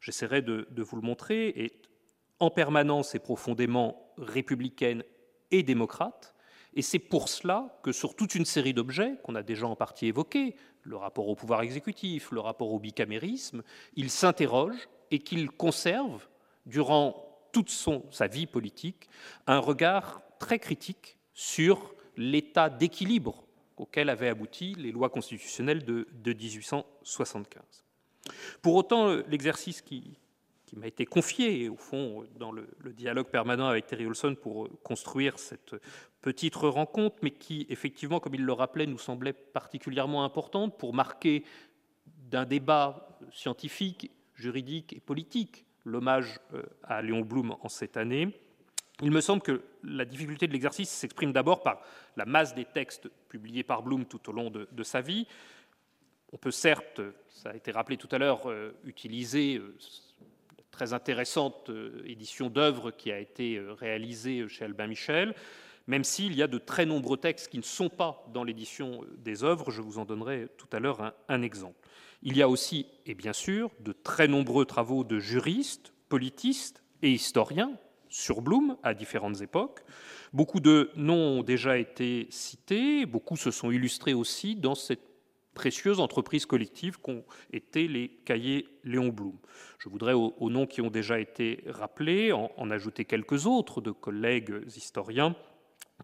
j'essaierai de, vous le montrer, est en permanence et profondément républicaine et démocrate. Et c'est pour cela que sur toute une série d'objets qu'on a déjà en partie évoqués, le rapport au pouvoir exécutif, le rapport au bicamérisme, il s'interroge et qu'il conserve, durant toute sa vie politique, un regard très critique sur l'état d'équilibre auquel avaient abouti les lois constitutionnelles de, 1875. Pour autant, l'exercice qui, m'a été confié, au fond, dans le, dialogue permanent avec Terry Olson pour construire cette petite rencontre, mais qui, effectivement, comme il le rappelait, nous semblait particulièrement importante pour marquer d'un débat scientifique, juridique et politique l'hommage euh, à Léon Blum en cette année, il me semble que la difficulté de l'exercice s'exprime d'abord par la masse des textes publiés par Bloom tout au long de, sa vie. On peut certes, ça a été rappelé tout à l'heure, euh, utiliser euh, très intéressante euh, édition d'œuvres qui a été réalisée chez Albin Michel, même s'il y a de très nombreux textes qui ne sont pas dans l'édition des œuvres. Je vous en donnerai tout à l'heure un exemple. Il y a aussi, et bien sûr, de très nombreux travaux de juristes, politistes et historiens sur Bloom à différentes époques. Beaucoup de noms ont déjà été cités, beaucoup se sont illustrés aussi dans cette précieuse entreprise collective qu'ont été les cahiers Léon Blum. Je voudrais, aux, noms qui ont déjà été rappelés, en, ajouter quelques autres de collègues historiens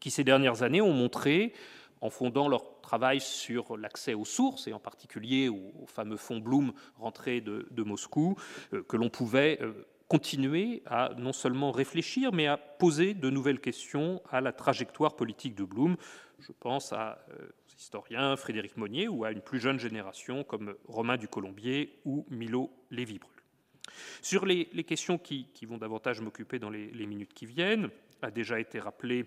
qui, ces dernières années, ont montré, en fondant leur travail sur l'accès aux sources, et en particulier au, fameux fonds Bloom rentré de, Moscou, euh, que l'on pouvait euh, continuer à non seulement réfléchir, mais à poser de nouvelles questions à la trajectoire politique de Blum. Je pense à euh, historiens Frédéric Monnier ou à une plus jeune génération comme Romain du Colombier ou Milo Lévy-Brul. Sur les, questions qui, vont davantage m'occuper dans les, minutes qui viennent, a déjà été rappelé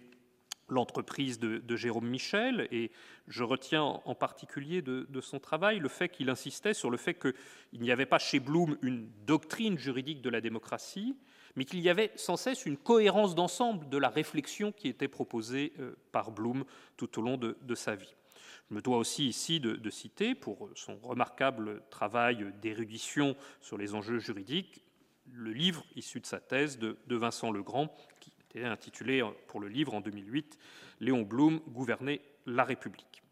l'entreprise de, Jérôme Michel, et je retiens en particulier de, son travail le fait qu'il insistait sur le fait qu'il n'y avait pas chez Blum une doctrine juridique de la démocratie, mais qu'il y avait sans cesse une cohérence d'ensemble de la réflexion qui était proposée euh, par Blum tout au long de, sa vie. Je me dois aussi ici de, citer, pour son remarquable travail d'érudition sur les enjeux juridiques, le livre issu de sa thèse de, Vincent Legrand, intitulé pour le livre en 2008 Léon Blum, Gouverner la République.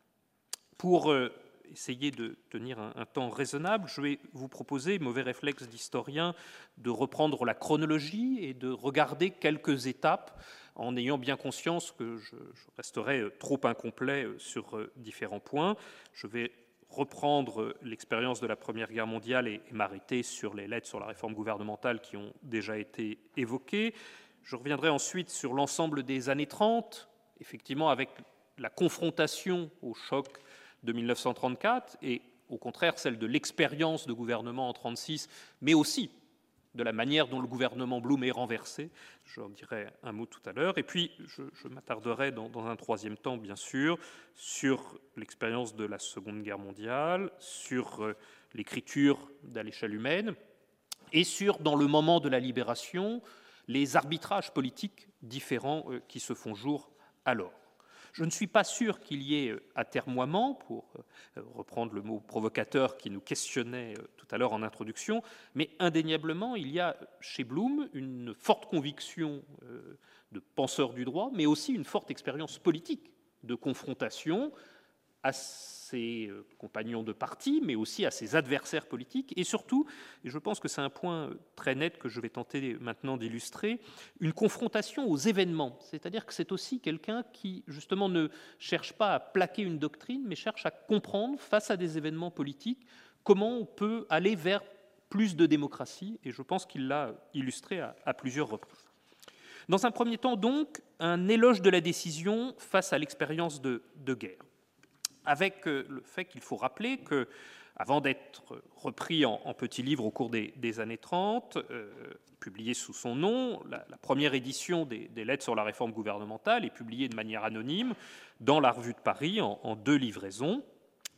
Pour euh, essayer de tenir un, temps raisonnable, je vais vous proposer, mauvais réflexe d'historien, de reprendre la chronologie et de regarder quelques étapes en ayant bien conscience que je, resterai euh, trop incomplet euh, sur différents points. Je vais reprendre l'expérience de la Première Guerre mondiale et m'arrêter sur les lettres sur la réforme gouvernementale qui ont déjà été évoquées. Je reviendrai ensuite sur l'ensemble des années 30, effectivement avec la confrontation au choc de 1934 et au contraire celle de l'expérience de gouvernement en 1936, mais aussi de la manière dont le gouvernement Blum est renversé. J'en dirai un mot tout à l'heure. Et puis, je, m'attarderai dans, un troisième temps, bien sûr, sur l'expérience de la Seconde Guerre mondiale, sur euh, l'écriture à l'échelle humaine, et sur, dans le moment de la libération, les arbitrages politiques différents euh, qui se font jour alors. Je ne suis pas sûr qu'il y ait atermoiement, pour reprendre le mot provocateur qui nous questionnait tout à l'heure en introduction, mais indéniablement, il y a chez Bloom une forte conviction de penseur du droit, mais aussi une forte expérience politique de confrontation à ses euh, compagnons de parti, mais aussi à ses adversaires politiques, et surtout, et je pense que c'est un point euh, très net que je vais tenter maintenant d'illustrer, une confrontation aux événements. C'est-à-dire que c'est aussi quelqu'un qui, justement, ne cherche pas à plaquer une doctrine, mais cherche à comprendre, face à des événements politiques, comment on peut aller vers plus de démocratie, et je pense qu'il l'a illustré à, plusieurs reprises. Dans un premier temps, donc, un éloge de la décision face à l'expérience de guerre avec euh, le fait qu'il faut rappeler que, avant d'être repris en, petit livre au cours des, années 30, euh, publié sous son nom, la, première édition des, Lettres sur la réforme gouvernementale est publiée de manière anonyme dans la Revue de Paris en, deux livraisons.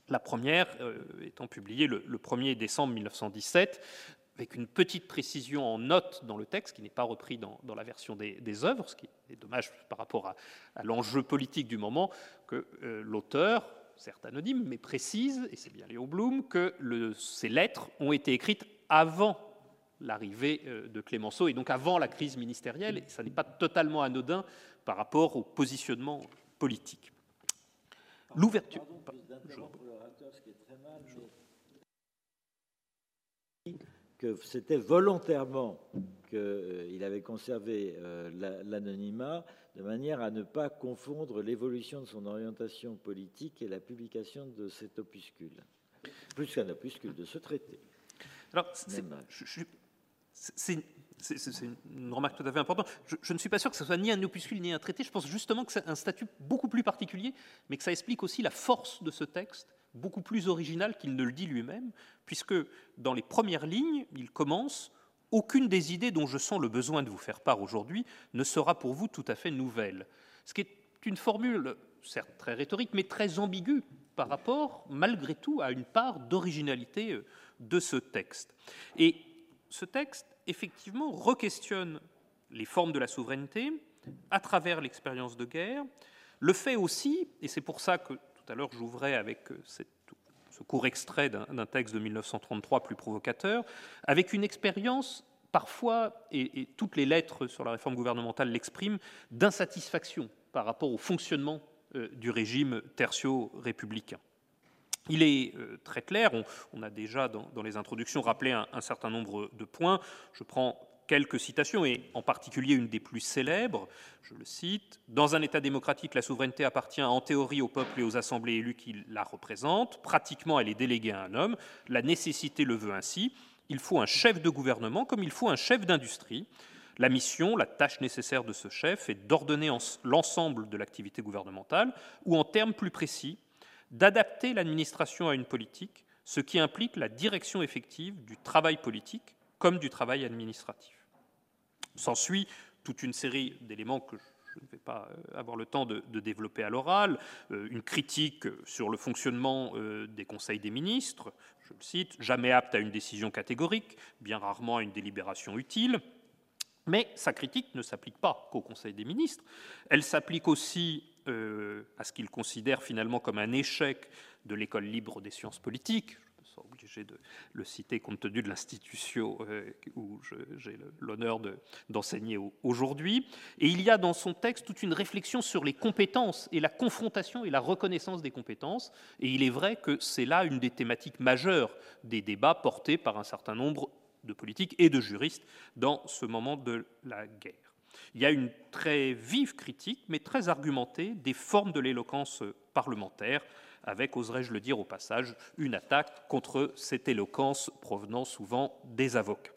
La première euh, étant publiée le, 1er décembre 1917 avec une petite précision en note dans le texte, qui n'est pas repris dans, la version des, œuvres, ce qui est dommage par rapport à, l'enjeu politique du moment, que l'auteur, certes anonyme, mais précise, et c'est bien Léo Blum, que ces lettres ont été écrites avant l'arrivée euh, de Clémenceau et donc avant la crise ministérielle, et ça n'est pas totalement anodin par rapport au positionnement politique. L'ouverture. Que c'était volontairement qu'il avait conservé euh, l'anonymat de manière à ne pas confondre l'évolution de son orientation politique et la publication de cet opuscule, plus qu'un opuscule, de ce traité. Alors, c'est une remarque tout à fait importante. Je, ne suis pas sûr que ce soit ni un opuscule ni un traité. Je pense justement que c'est un statut beaucoup plus particulier, mais que ça explique aussi la force de ce texte, beaucoup plus original qu'il ne le dit lui-même, puisque dans les premières lignes, il commence aucune des idées dont je sens le besoin de vous faire part aujourd'hui ne sera pour vous tout à fait nouvelle. Ce qui est une formule, certes très rhétorique, mais très ambiguë par rapport, malgré tout, à une part d'originalité euh, de ce texte. Et ce texte, effectivement, requestionne les formes de la souveraineté à travers l'expérience de guerre, le fait aussi, et c'est pour ça que tout à l'heure j'ouvrais avec euh, ce court extrait d'un texte de 1933 plus provocateur, avec une expérience parfois, et, toutes les lettres sur la réforme gouvernementale l'expriment, d'insatisfaction par rapport au fonctionnement euh, du régime tertio-républicain. Il est euh, très clair, on, a déjà dans, les introductions rappelé un, certain nombre de points. Je prends quelques citations, et en particulier une des plus célèbres, je le cite, Dans un État démocratique, la souveraineté appartient en théorie au peuple et aux assemblées élues qui la représentent, pratiquement elle est déléguée à un homme, la nécessité le veut ainsi, il faut un chef de gouvernement comme il faut un chef d'industrie. La mission, la tâche nécessaire de ce chef est d'ordonner l'ensemble de l'activité gouvernementale, ou en termes plus précis, d'adapter l'administration à une politique, ce qui implique la direction effective du travail politique comme du travail administratif. S'ensuit toute une série d'éléments que je ne vais pas euh, avoir le temps de, développer à l'oral, euh, une critique sur le fonctionnement euh, des conseils des ministres, je le cite, jamais apte à une décision catégorique, bien rarement à une délibération utile. Mais sa critique ne s'applique pas qu'au Conseil des ministres, elle s'applique aussi à ce qu'il considère finalement comme un échec de l'école libre des sciences politiques obligé de le citer compte tenu de l'institution euh, où j'ai l'honneur d'enseigner aujourd'hui. Et il y a dans son texte toute une réflexion sur les compétences et la confrontation et la reconnaissance des compétences. Et il est vrai que c'est là une des thématiques majeures des débats portés par un certain nombre de politiques et de juristes dans ce moment de la guerre. Il y a une très vive critique, mais très argumentée, des formes de l'éloquence parlementaire, avec, oserais-je le dire au passage, une attaque contre cette éloquence provenant souvent des avocats.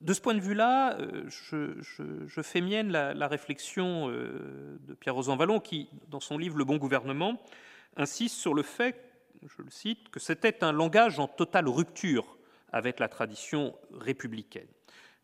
De ce point de vue-là, euh, je, fais mienne la, réflexion euh, de Pierre Rosan Vallon qui, dans son livre Le bon gouvernement, insiste sur le fait, je le cite, que c'était un langage en totale rupture avec la tradition républicaine.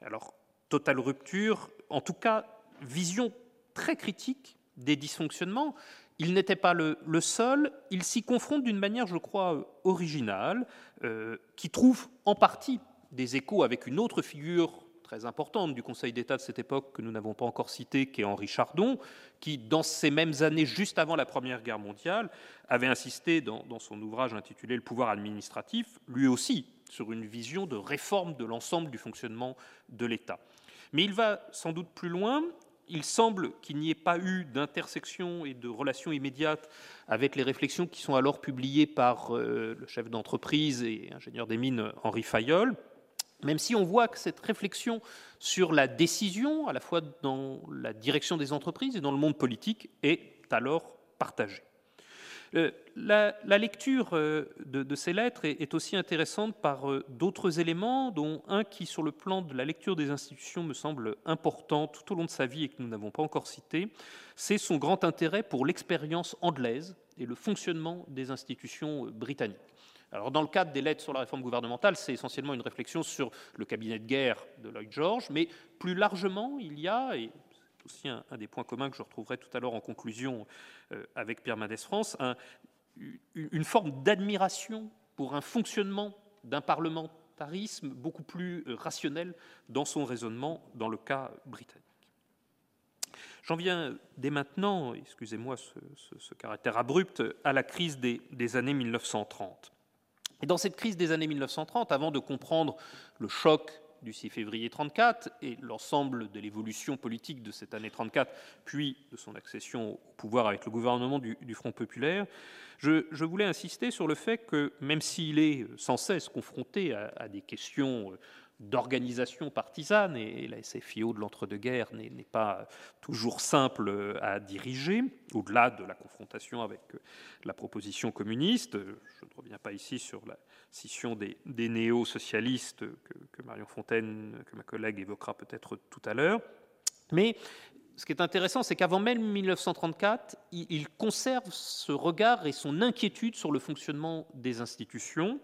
Alors, totale rupture, en tout cas, vision très critique des dysfonctionnements il n'était pas le, seul, il s'y confronte d'une manière, je crois, originale, euh, qui trouve en partie des échos avec une autre figure très importante du Conseil d'État de cette époque que nous n'avons pas encore cité, qui est Henri Chardon, qui, dans ces mêmes années, juste avant la Première Guerre mondiale, avait insisté dans son ouvrage intitulé Le pouvoir administratif, lui aussi, sur une vision de réforme de l'ensemble du fonctionnement de l'État. Mais il va sans doute plus loin il semble qu'il n'y ait pas eu d'intersection et de relation immédiate avec les réflexions qui sont alors publiées par euh, le chef d'entreprise et ingénieur des mines Henri Fayol, même si on voit que cette réflexion sur la décision, à la fois dans la direction des entreprises et dans le monde politique, est alors partagée. Euh, la, lecture euh, de, ces lettres est, aussi intéressante par euh, d'autres éléments, dont un qui, sur le plan de la lecture des institutions, me semble important tout au long de sa vie et que nous n'avons pas encore cité, c'est son grand intérêt pour l'expérience anglaise et le fonctionnement des institutions britanniques. Alors, dans le cadre des lettres sur la réforme gouvernementale, c'est essentiellement une réflexion sur le cabinet de guerre de Lloyd George, mais plus largement, il y a, aussi un, des points communs que je retrouverai tout à l'heure en conclusion euh, avec Pierre Mendès France, une forme d'admiration pour un fonctionnement d'un parlementarisme beaucoup plus euh, rationnel dans son raisonnement dans le cas britannique. J'en viens dès maintenant, excusez-moi ce, caractère abrupt, à la crise des, des années 1930. Et dans cette crise des années 1930, avant de comprendre le choc du 6 février 34 et l'ensemble de l'évolution politique de cette année 34, puis de son accession au pouvoir avec le gouvernement du, Front populaire, je, voulais insister sur le fait que même s'il est sans cesse confronté à des questions d'organisation partisane, et la SFIO de l'entre-deux-guerres n'est pas toujours simple à diriger, au-delà de la confrontation avec la proposition communiste. Je ne reviens pas ici sur la scission des, néo-socialistes que, Marion Fontaine, que ma collègue évoquera peut-être tout à l'heure. Mais ce qui est intéressant, c'est qu'avant même 1934, il, conserve ce regard et son inquiétude sur le fonctionnement des institutions,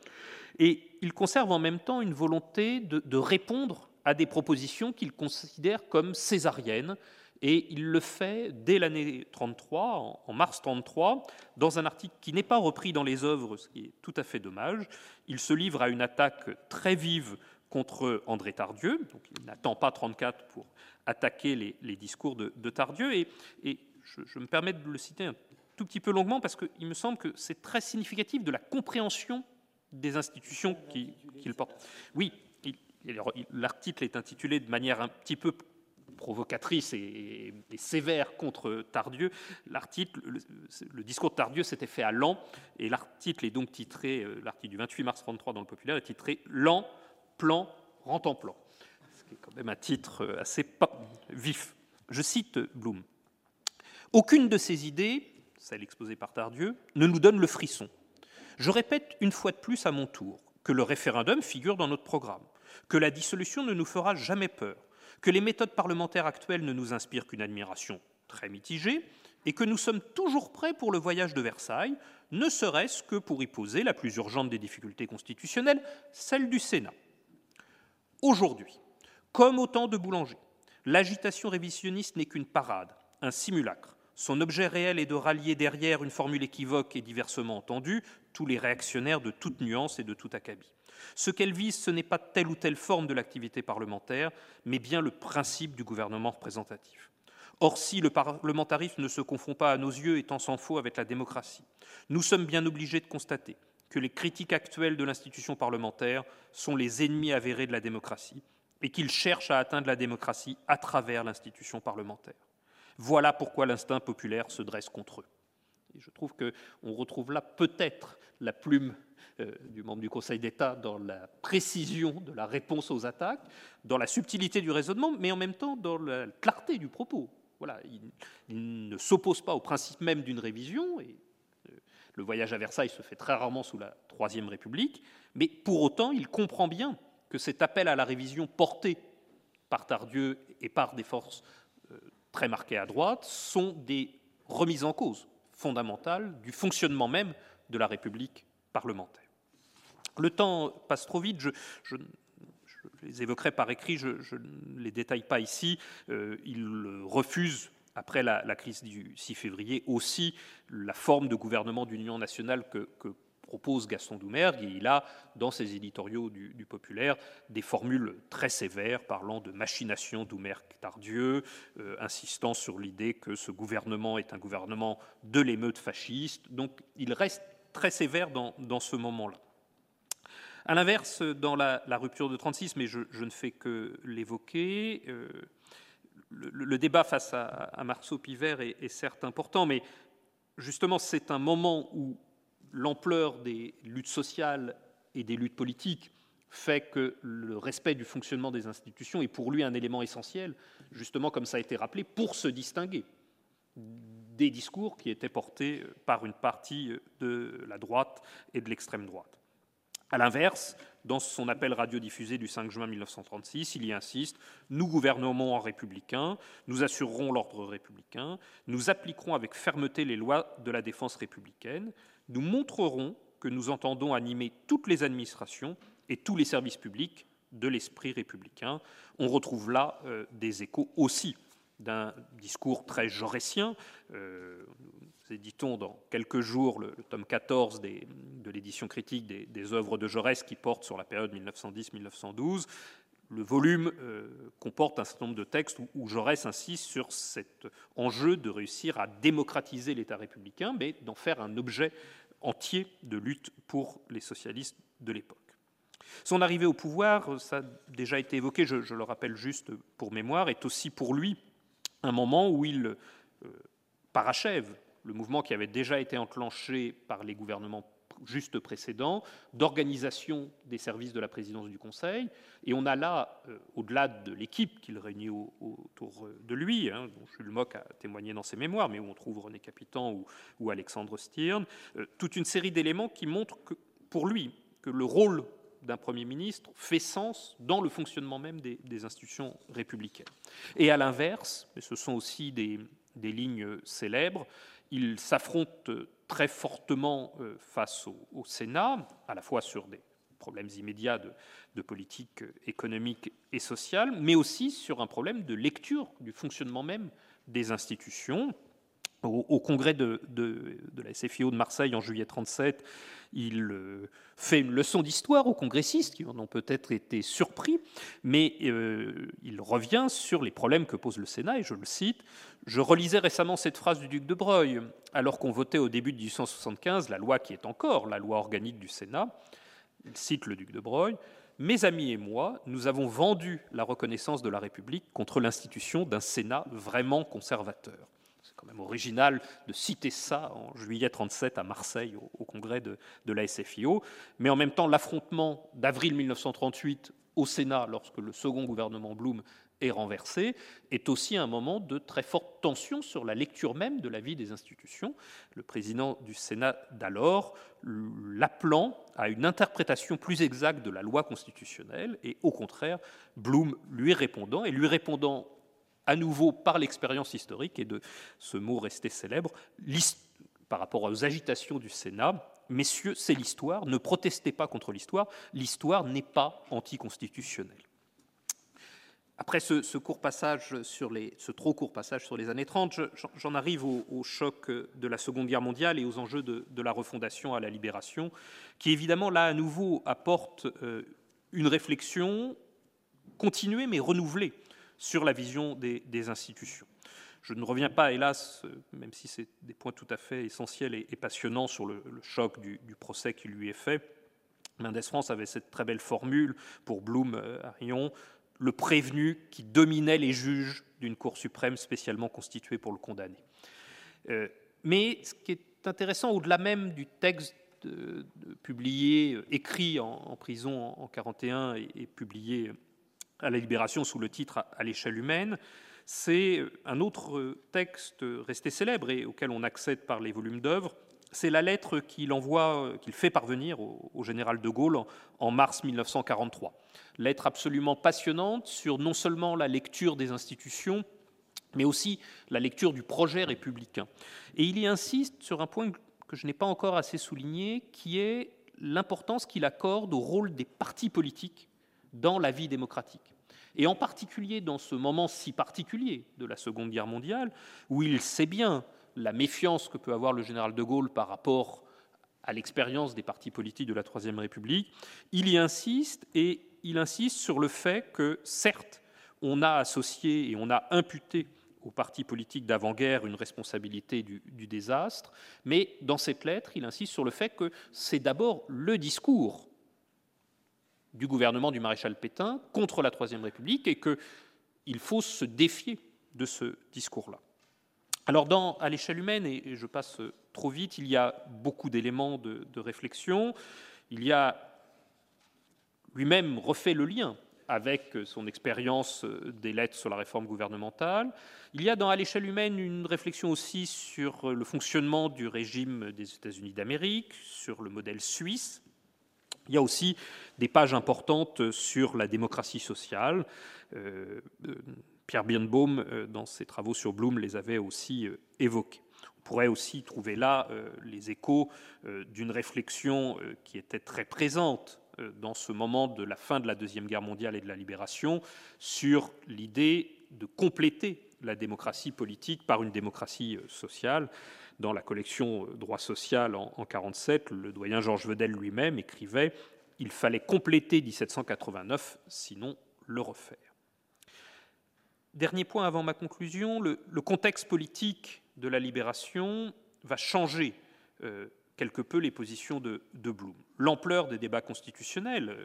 et il conserve en même temps une volonté de, répondre à des propositions qu'il considère comme césariennes, et il le fait dès l'année 33, en mars 33, dans un article qui n'est pas repris dans les œuvres, ce qui est tout à fait dommage. Il se livre à une attaque très vive contre André Tardieu, donc il n'attend pas 34 pour attaquer les, discours de, Tardieu. Et, je, me permets de le citer un tout petit peu longuement parce qu'il me semble que c'est très significatif de la compréhension des institutions qu'il qui porte. Oui, l'article est intitulé de manière un petit peu provocatrice et, sévère contre Tardieu. L'article, le, discours de Tardieu s'était fait à Lens, et l'article est donc titré, euh, l'article du 28 mars 33 dans le populaire est titré Lens, plan, rend en plan quand même un titre euh, assez vif. Je cite Blum. Aucune de ces idées, celle exposée par Tardieu, ne nous donne le frisson. Je répète une fois de plus à mon tour que le référendum figure dans notre programme, que la dissolution ne nous fera jamais peur, que les méthodes parlementaires actuelles ne nous inspirent qu'une admiration très mitigée, et que nous sommes toujours prêts pour le voyage de Versailles, ne serait-ce que pour y poser la plus urgente des difficultés constitutionnelles, celle du Sénat. Aujourd'hui, comme au temps de Boulanger, l'agitation révisionniste n'est qu'une parade, un simulacre. Son objet réel est de rallier derrière une formule équivoque et diversement entendue tous les réactionnaires de toute nuance et de tout acabit. Ce qu'elle vise, ce n'est pas telle ou telle forme de l'activité parlementaire, mais bien le principe du gouvernement représentatif. Or, si le parlementarisme ne se confond pas à nos yeux étant sans faux avec la démocratie, nous sommes bien obligés de constater que les critiques actuelles de l'institution parlementaire sont les ennemis avérés de la démocratie et qu'ils cherchent à atteindre la démocratie à travers l'institution parlementaire. Voilà pourquoi l'instinct populaire se dresse contre eux. Je trouve qu'on retrouve là peut-être la plume euh, du membre du Conseil d'État dans la précision de la réponse aux attaques, dans la subtilité du raisonnement, mais en même temps dans la clarté du propos. Voilà, il, ne s'oppose pas au principe même d'une révision, et euh, le voyage à Versailles se fait très rarement sous la Troisième République, mais pour autant, il comprend bien que cet appel à la révision porté par Tardieu et par des forces euh, très marquées à droite sont des remises en cause fondamentales du fonctionnement même de la République parlementaire. Le temps passe trop vite, je, les évoquerai par écrit, je, ne les détaille pas ici. Euh, il refuse, après la, crise du 6 février, aussi la forme de gouvernement d'union nationale que, propose Gaston Doumergue. Et il a, dans ses éditoriaux du, Populaire, des formules très sévères parlant de machination Doumergue-Tardieu, euh, insistant sur l'idée que ce gouvernement est un gouvernement de l'émeute fasciste. Donc il reste très sévère dans, ce moment-là. À l'inverse, dans la, rupture de 36, mais je, ne fais que l'évoquer, euh, le, débat face à, Marceau-Pivert est, certes important, mais justement, c'est un moment où l'ampleur des luttes sociales et des luttes politiques fait que le respect du fonctionnement des institutions est pour lui un élément essentiel, justement comme ça a été rappelé, pour se distinguer des discours qui étaient portés par une partie de la droite et de l'extrême droite. A l'inverse, dans son appel radiodiffusé du 5 juin 1936, il y insiste Nous gouvernerons en républicain, nous assurerons l'ordre républicain, nous appliquerons avec fermeté les lois de la défense républicaine, nous montrerons que nous entendons animer toutes les administrations et tous les services publics de l'esprit républicain. On retrouve là euh, des échos aussi d'un discours très jaurétien. Euh, nous éditons dans quelques jours le, tome 14 de l'édition critique des, œuvres de Jaurès qui porte sur la période 1910-1912. Le volume euh, comporte un certain nombre de textes où, où, Jaurès insiste sur cet enjeu de réussir à démocratiser l'État républicain, mais d'en faire un objet entier de lutte pour les socialistes de l'époque. Son arrivée au pouvoir, ça a déjà été évoqué, je le rappelle juste pour mémoire, est aussi pour lui un moment où il euh, parachève le mouvement qui avait déjà été enclenché par les gouvernements juste précédents, d'organisation des services de la présidence du Conseil. Et on a là, euh, au-delà de l'équipe qu'il réunit autour de lui, hein, dont Jules Mock a témoigné dans ses mémoires, mais où on trouve René Capitan ou, Alexandre Stirn, euh, toute une série d'éléments qui montrent que, pour lui que le rôle d'un Premier ministre fait sens dans le fonctionnement même des, institutions républicaines. Et à l'inverse, mais ce sont aussi des, lignes célèbres, il s'affronte très fortement euh, face au, Sénat, à la fois sur des problèmes immédiats de, politique économique et sociale, mais aussi sur un problème de lecture du fonctionnement même des institutions. Au, congrès de, la SFIO de Marseille en juillet 1937, il euh, fait une leçon d'histoire aux congressistes qui en ont peut-être été surpris, mais euh, il revient sur les problèmes que pose le Sénat, et je le cite Je relisais récemment cette phrase du duc de Broglie, alors qu'on votait au début de 1875 la loi qui est encore la loi organique du Sénat. Il cite le duc de Broglie mes amis et moi, nous avons vendu la reconnaissance de la République contre l'institution d'un Sénat vraiment conservateur quand même original de citer ça en juillet 37 à Marseille au, congrès de, la SFIO, mais en même temps l'affrontement d'avril 1938 au Sénat lorsque le second gouvernement Blum est renversé, est aussi un moment de très forte tension sur la lecture même de la vie des institutions. Le président du Sénat d'alors l'appelant à une interprétation plus exacte de la loi constitutionnelle, et au contraire, Blum lui répondant, et lui répondant à nouveau par l'expérience historique et de ce mot resté célèbre, par rapport aux agitations du Sénat, messieurs, c'est l'histoire, ne protestez pas contre l'histoire, l'histoire n'est pas anticonstitutionnelle. Après ce, trop court passage sur les années 30, j'en arrive au, choc de la Seconde Guerre mondiale et aux enjeux de, la refondation à la libération, qui évidemment là à nouveau apporte euh, une réflexion continuée mais renouvelée sur la vision des, institutions. Je ne reviens pas, hélas, même si c'est des points tout à fait essentiels et, passionnants sur le, choc du, procès qui lui est fait. Mendes France avait cette très belle formule pour Blum euh, à Rion, le prévenu qui dominait les juges d'une Cour suprême spécialement constituée pour le condamner. Euh, mais ce qui est intéressant, au-delà même du texte publié, euh, écrit en, prison en 1941 et, et publié à la Libération sous le titre À l'échelle humaine. C'est un autre texte resté célèbre et auquel on accède par les volumes d'œuvres. C'est la lettre qu'il envoie, qu'il fait parvenir au, général de Gaulle en, mars 1943. Lettre absolument passionnante sur non seulement la lecture des institutions, mais aussi la lecture du projet républicain. Et il y insiste sur un point que je n'ai pas encore assez souligné, qui est l'importance qu'il accorde au rôle des partis politiques dans la vie démocratique. Et en particulier dans ce moment si particulier de la Seconde Guerre mondiale, où il sait bien la méfiance que peut avoir le général de Gaulle par rapport à l'expérience des partis politiques de la Troisième République, il y insiste et il insiste sur le fait que, certes, on a associé et on a imputé aux partis politiques d'avant-guerre une responsabilité du, du, désastre, mais dans cette lettre, il insiste sur le fait que c'est d'abord le discours du gouvernement du maréchal Pétain contre la Troisième République et qu'il faut se défier de ce discours-là. Alors, à l'échelle humaine, et je passe trop vite, il y a beaucoup d'éléments de, réflexion. Il y a lui-même refait le lien avec son expérience des lettres sur la réforme gouvernementale. Il y a dans à l'échelle humaine une réflexion aussi sur le fonctionnement du régime des États-Unis d'Amérique, sur le modèle suisse. Il y a aussi des pages importantes sur la démocratie sociale. Euh, Pierre Birnbaum, euh, dans ses travaux sur Bloom, les avait aussi euh, évoqués. On pourrait aussi trouver là les échos d'une réflexion qui était très présente dans ce moment de la fin de la Deuxième Guerre mondiale et de la libération sur l'idée de compléter la démocratie politique par une démocratie sociale. Dans la collection Droit social en 1947, le doyen Georges Vedel lui-même écrivait Il fallait compléter 1789, sinon le refaire. Dernier point avant ma conclusion, le, contexte politique de la libération va changer euh, quelque peu les positions de, de Blum. L'ampleur des débats constitutionnels, euh,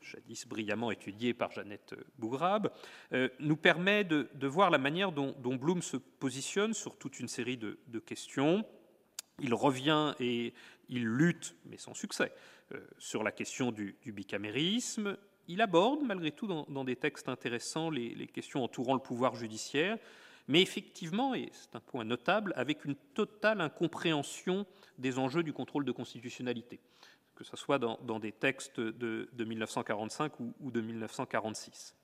jadis brillamment étudiés par Jeannette Bougrabe, euh, nous permet de, voir la manière dont, dont, Blum se positionne sur toute une série de, questions. Il revient et il lutte, mais sans succès, euh, sur la question du, bicamérisme il aborde malgré tout dans, des textes intéressants les, questions entourant le pouvoir judiciaire, mais effectivement, et c'est un point notable, avec une totale incompréhension des enjeux du contrôle de constitutionnalité, que ce soit dans, des textes de, de 1945 ou, de 1946.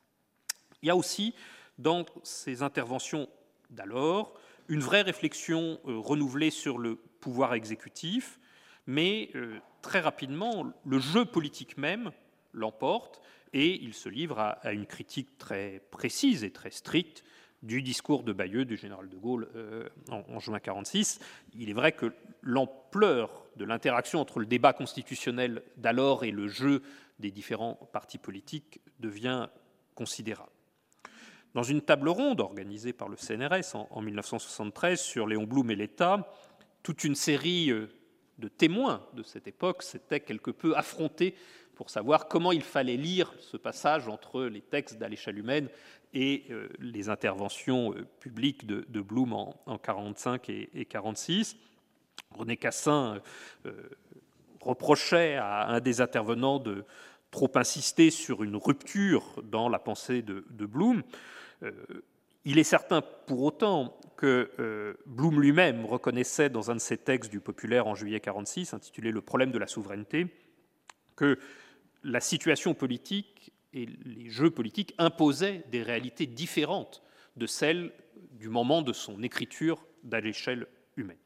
Il y a aussi dans ces interventions d'alors une vraie réflexion euh, renouvelée sur le pouvoir exécutif, mais euh, très rapidement, le jeu politique même l'emporte et il se livre à, une critique très précise et très stricte du discours de Bayeux du général de Gaulle euh, en, en, juin 46. Il est vrai que l'ampleur de l'interaction entre le débat constitutionnel d'alors et le jeu des différents partis politiques devient considérable. Dans une table ronde organisée par le CNRS en, en 1973 sur Léon Blum et l'État, toute une série euh, de témoins de cette époque s'étaient quelque peu affrontés pour savoir comment il fallait lire ce passage entre les textes d'Aléchal humaine et euh, les interventions euh, publiques de, de, Blum en, en 45 et, et 46. René Cassin euh, reprochait à un des intervenants de trop insister sur une rupture dans la pensée de, de Blum. Euh, il est certain pour autant que euh, Blum lui-même reconnaissait dans un de ses textes du Populaire en juillet 46, intitulé Le problème de la souveraineté, que la situation politique et les jeux politiques imposaient des réalités différentes de celles du moment de son écriture à l'échelle humaine.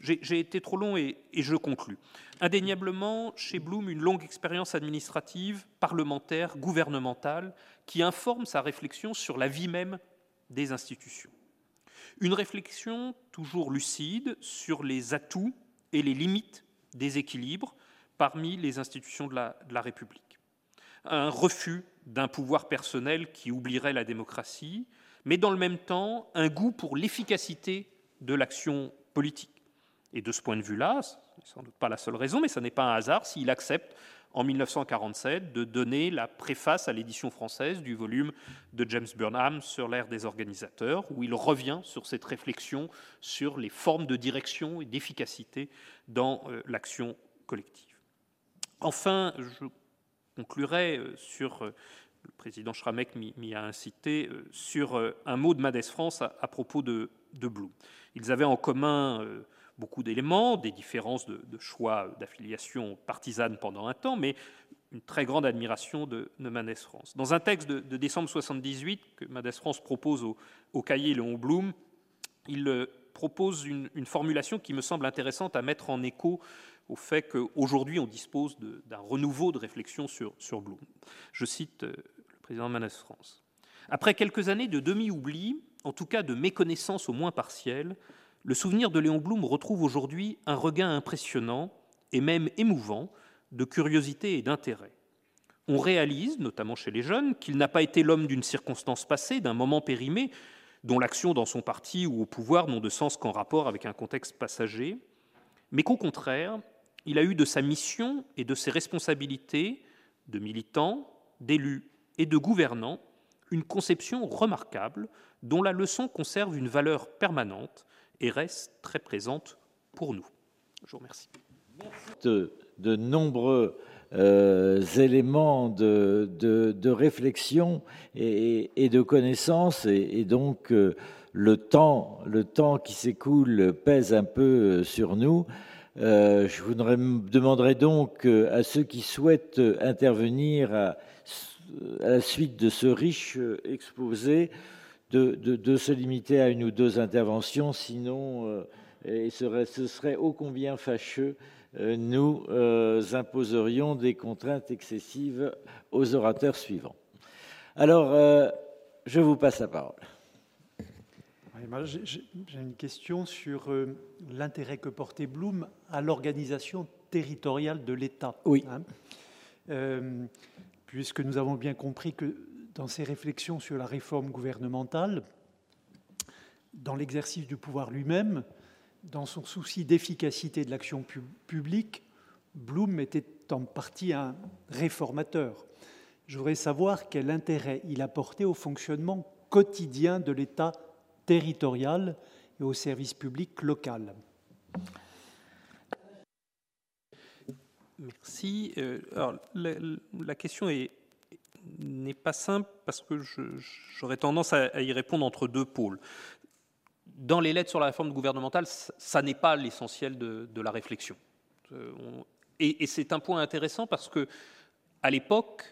J'ai été trop long et, je conclus. Indéniablement, chez Blum, une longue expérience administrative, parlementaire, gouvernementale, qui informe sa réflexion sur la vie même des institutions. Une réflexion toujours lucide sur les atouts et les limites des équilibres parmi les institutions de la République. Un refus d'un pouvoir personnel qui oublierait la démocratie, mais dans le même temps un goût pour l'efficacité de l'action politique. Et de ce point de vue-là, ce sans doute pas la seule raison, mais ce n'est pas un hasard s'il accepte en 1947 de donner la préface à l'édition française du volume de James Burnham sur l'ère des organisateurs, où il revient sur cette réflexion sur les formes de direction et d'efficacité dans euh, l'action collective. Enfin, je conclurai euh, sur, euh, le président Schramek m'y a incité, sur un mot de Madès France à, propos de, de. Ils avaient en commun beaucoup d'éléments, des différences de, choix d'affiliation partisane pendant un temps, mais une très grande admiration de, de France. Dans un texte de, décembre 78 que Madès France propose au, au cahier Léon Blum, il propose une, formulation qui me semble intéressante à mettre en écho au fait qu'aujourd'hui on dispose d'un renouveau de réflexion sur, sur Bloom. Je cite euh, le président de Manès France. Après quelques années de demi-oubli, en tout cas de méconnaissance au moins partielle, le souvenir de Léon Blum retrouve aujourd'hui un regain impressionnant et même émouvant, de curiosité et d'intérêt. On réalise, notamment chez les jeunes, qu'il n'a pas été l'homme d'une circonstance passée, d'un moment périmé, dont l'action dans son parti ou au pouvoir n'ont de sens qu'en rapport avec un contexte passager, mais qu'au contraire, il a eu de sa mission et de ses responsabilités de militant, d'élu et de gouvernant une conception remarquable dont la leçon conserve une valeur permanente et reste très présente pour nous. Je vous remercie. De, nombreux euh, éléments de, réflexion et, de connaissance, et, donc euh, le, temps, le temps qui s'écoule pèse un peu sur nous. Euh, je vous demanderai donc à ceux qui souhaitent intervenir à la suite de ce riche exposé de, de, se limiter à une ou deux interventions, sinon euh, et serait, ce serait ô combien fâcheux, euh, nous euh, imposerions des contraintes excessives aux orateurs suivants. Alors, je vous passe la parole. J'ai une question sur l'intérêt que portait Bloom à l'organisation territoriale de l'État. Oui. Hein. puisque nous avons bien compris que dans ses réflexions sur la réforme gouvernementale, dans l'exercice du pouvoir lui-même, dans son souci d'efficacité de l'action publique, Blum était en partie un réformateur. Je voudrais savoir quel intérêt il apportait au fonctionnement quotidien de l'État territorial et au service public local. Merci. Euh, alors, la, question est n'est pas simple parce que j'aurais tendance à, y répondre entre deux pôles. Dans les lettres sur la réforme gouvernementale, ça n'est pas l'essentiel de, la réflexion. Euh, et, c'est un point intéressant parce que, à l'époque,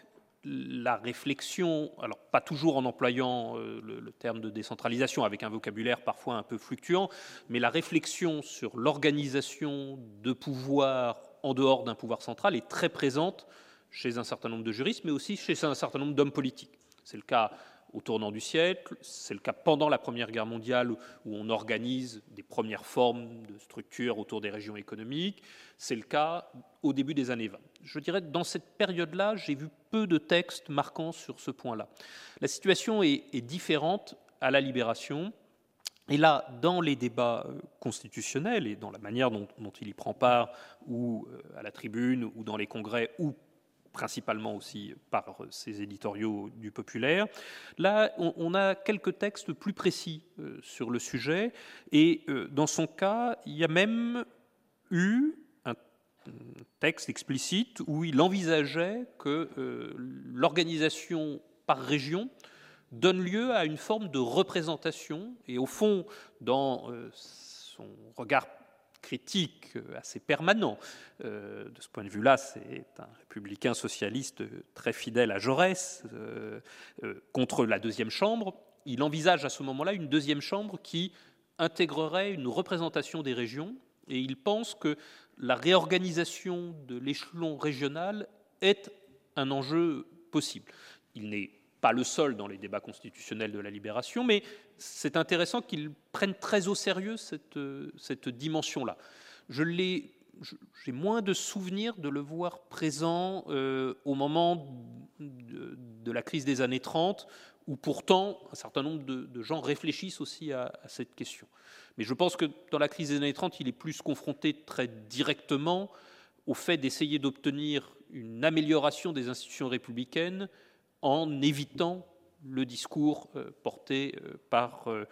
la réflexion, alors pas toujours en employant euh, le, terme de décentralisation, avec un vocabulaire parfois un peu fluctuant, mais la réflexion sur l'organisation de pouvoir en dehors d'un pouvoir central est très présente chez un certain nombre de juristes, mais aussi chez un certain nombre d'hommes politiques. C'est le cas au tournant du siècle, c'est le cas pendant la Première Guerre mondiale où on organise des premières formes de structures autour des régions économiques, c'est le cas au début des années 20. Je dirais que dans cette période-là, j'ai vu peu de textes marquants sur ce point-là. La situation est, différente à la libération. Et là, dans les débats euh, constitutionnels et dans la manière dont, dont il y prend part, ou euh, à la tribune, ou dans les congrès, ou principalement aussi par ces éditoriaux du populaire. Là, on, a quelques textes plus précis euh, sur le sujet, et euh, dans son cas, il y a même eu un texte explicite où il envisageait que euh, l'organisation par région donne lieu à une forme de représentation, et au fond, dans son regard critique euh, assez permanent. Euh, de ce point de vue-là, c'est un républicain socialiste très fidèle à Jaurès euh, contre la deuxième chambre. Il envisage à ce moment-là une deuxième chambre qui intégrerait une représentation des régions et il pense que la réorganisation de l'échelon régional est un enjeu possible. Il n'est pas le seul dans les débats constitutionnels de la libération, mais c'est intéressant qu'il prenne très au sérieux cette, cette dimension-là. J'ai moins de souvenirs de le voir présent euh, au moment de, la crise des années 30, où pourtant un certain nombre de, gens réfléchissent aussi à, cette question. Mais je pense que dans la crise des années 30, il est plus confronté très directement au fait d'essayer d'obtenir une amélioration des institutions républicaines en évitant le discours euh, porté euh, par, euh,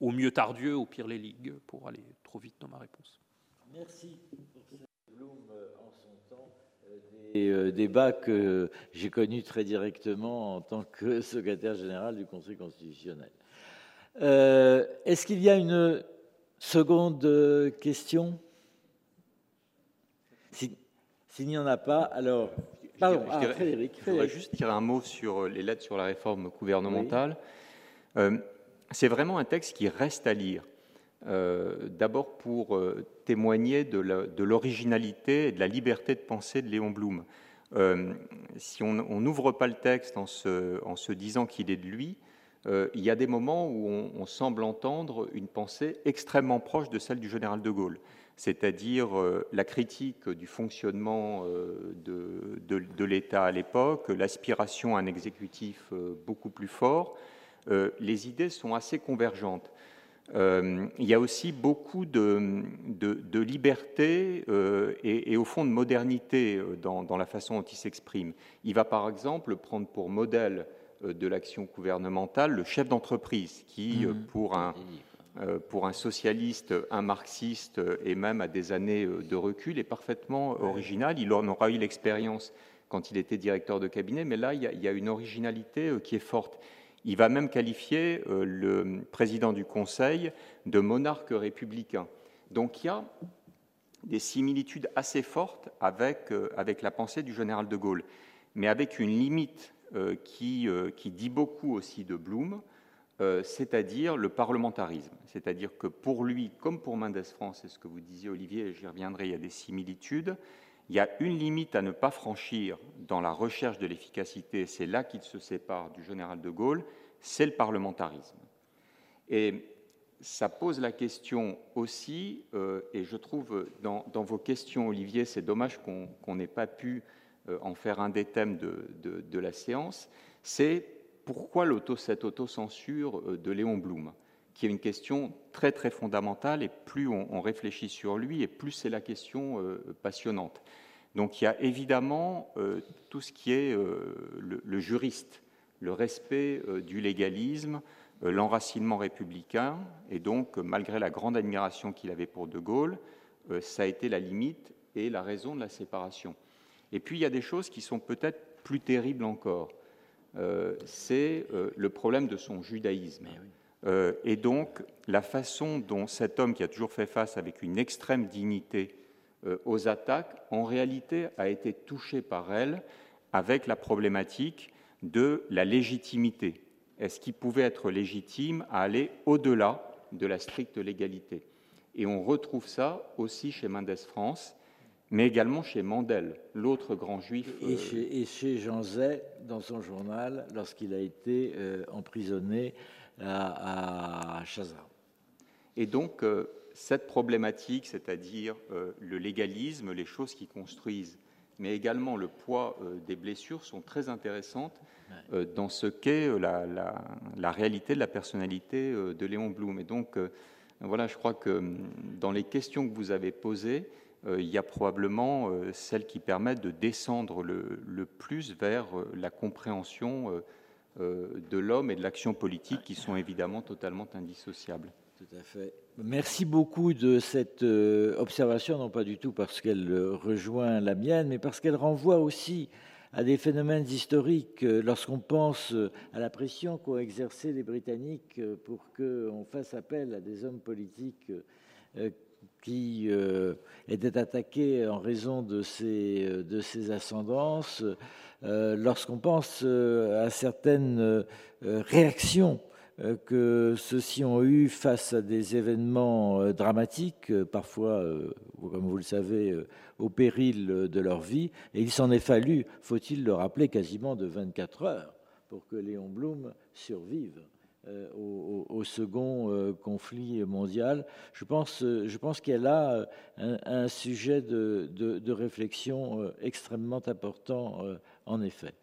au mieux tardieu, au pire les ligues, pour aller trop vite dans ma réponse. Merci pour ce Bloom en son temps des débats que j'ai connus très directement en tant que secrétaire général du Conseil constitutionnel. Est-ce qu'il y a une seconde question? S'il n'y en a pas, alors Pardon, je, dirais, Frédéric, je voudrais juste dire un mot sur euh, les lettres sur la réforme gouvernementale. Euh, c'est vraiment un texte qui reste à lire. Euh, d'abord pour témoigner de l'originalité et de la liberté de pensée de Léon Blum. si on n'ouvre pas le texte en se, en se disant qu'il est de lui, il y a des moments où on, semble entendre une pensée extrêmement proche de celle du général de Gaulle, c'est-à-dire la critique du fonctionnement de, de l'État à l'époque, l'aspiration à un exécutif beaucoup plus fort. les idées sont assez convergentes. Euh, il y a aussi beaucoup de, de, liberté euh, et, au fond de modernité euh, dans, la façon dont il s'exprime. Il va par exemple prendre pour modèle de l'action gouvernementale le chef d'entreprise qui, mmh. pour, un, pour un socialiste, un marxiste et même à des années de recul, est parfaitement original. Il en aura eu l'expérience quand il était directeur de cabinet, mais là, il y a une originalité qui est forte. Il va même qualifier euh, le président du Conseil de monarque républicain. Donc il y a des similitudes assez fortes avec, euh, avec la pensée du général de Gaulle, mais avec une limite euh, qui, qui dit beaucoup aussi de Blum, c'est-à-dire le parlementarisme. C'est-à-dire que pour lui, comme pour Mendes France, c'est ce que vous disiez Olivier, et j'y reviendrai, il y a des similitudes, il y a une limite à ne pas franchir dans la recherche de l'efficacité, c'est là qu'il se sépare du général de Gaulle, c'est le parlementarisme. Et ça pose la question aussi, euh, et je trouve dans, vos questions, Olivier, c'est dommage qu'on n'ait pas pu euh, en faire un des thèmes de, la séance, c'est pourquoi cette autocensure euh, de Léon Blum qui est une question très très fondamentale et plus on, réfléchit sur lui et plus c'est la question euh, passionnante. Donc il y a évidemment euh, tout ce qui est euh, le, juriste, le respect du légalisme, l'enracinement républicain, et donc malgré la grande admiration qu'il avait pour De Gaulle, ça a été la limite et la raison de la séparation. Et puis il y a des choses qui sont peut-être plus terribles encore. C'est le problème de son judaïsme. Euh, et donc, la façon dont cet homme, qui a toujours fait face avec une extrême dignité euh, aux attaques, en réalité a été touché par elle avec la problématique de la légitimité. Est-ce qu'il pouvait être légitime à aller au-delà de la stricte légalité? Et on retrouve ça aussi chez Mendès France, mais également chez Mandel, l'autre grand juif. Et, euh, chez, Jean Zay, dans son journal, lorsqu'il a été emprisonné à, Chazard. Et donc, euh, cette problématique, c'est-à-dire euh, le légalisme, les choses qui construisent, mais également le poids euh, des blessures, sont très intéressantes dans ce qu'est la, la, réalité de la personnalité de Léon Blum. Et donc, voilà, je crois que hum, dans les questions que vous avez posées, il y a probablement celles qui permettent de descendre le, plus vers la compréhension euh, de l'homme et de l'action politique qui sont évidemment totalement indissociables. Tout à fait. Merci beaucoup de cette euh, observation, non pas du tout parce qu'elle euh, rejoint la mienne, mais parce qu'elle renvoie aussi à des phénomènes historiques. Lorsqu'on pense à la pression qu'ont exercé les Britanniques pour qu'on fasse appel à des hommes politiques qui étaient attaqués en raison de ces, de ces ascendances, euh, lorsqu'on pense euh, à certaines euh, réactions que ceux-ci ont eues face à des événements dramatiques, parfois, comme vous le savez, au péril de leur vie. Et il s'en est fallu, faut-il le rappeler, quasiment de 24 heures pour que Léon Blum survive. Au, second conflit mondial. Je pense, pense qu'elle a un, sujet de réflexion extrêmement important en effet.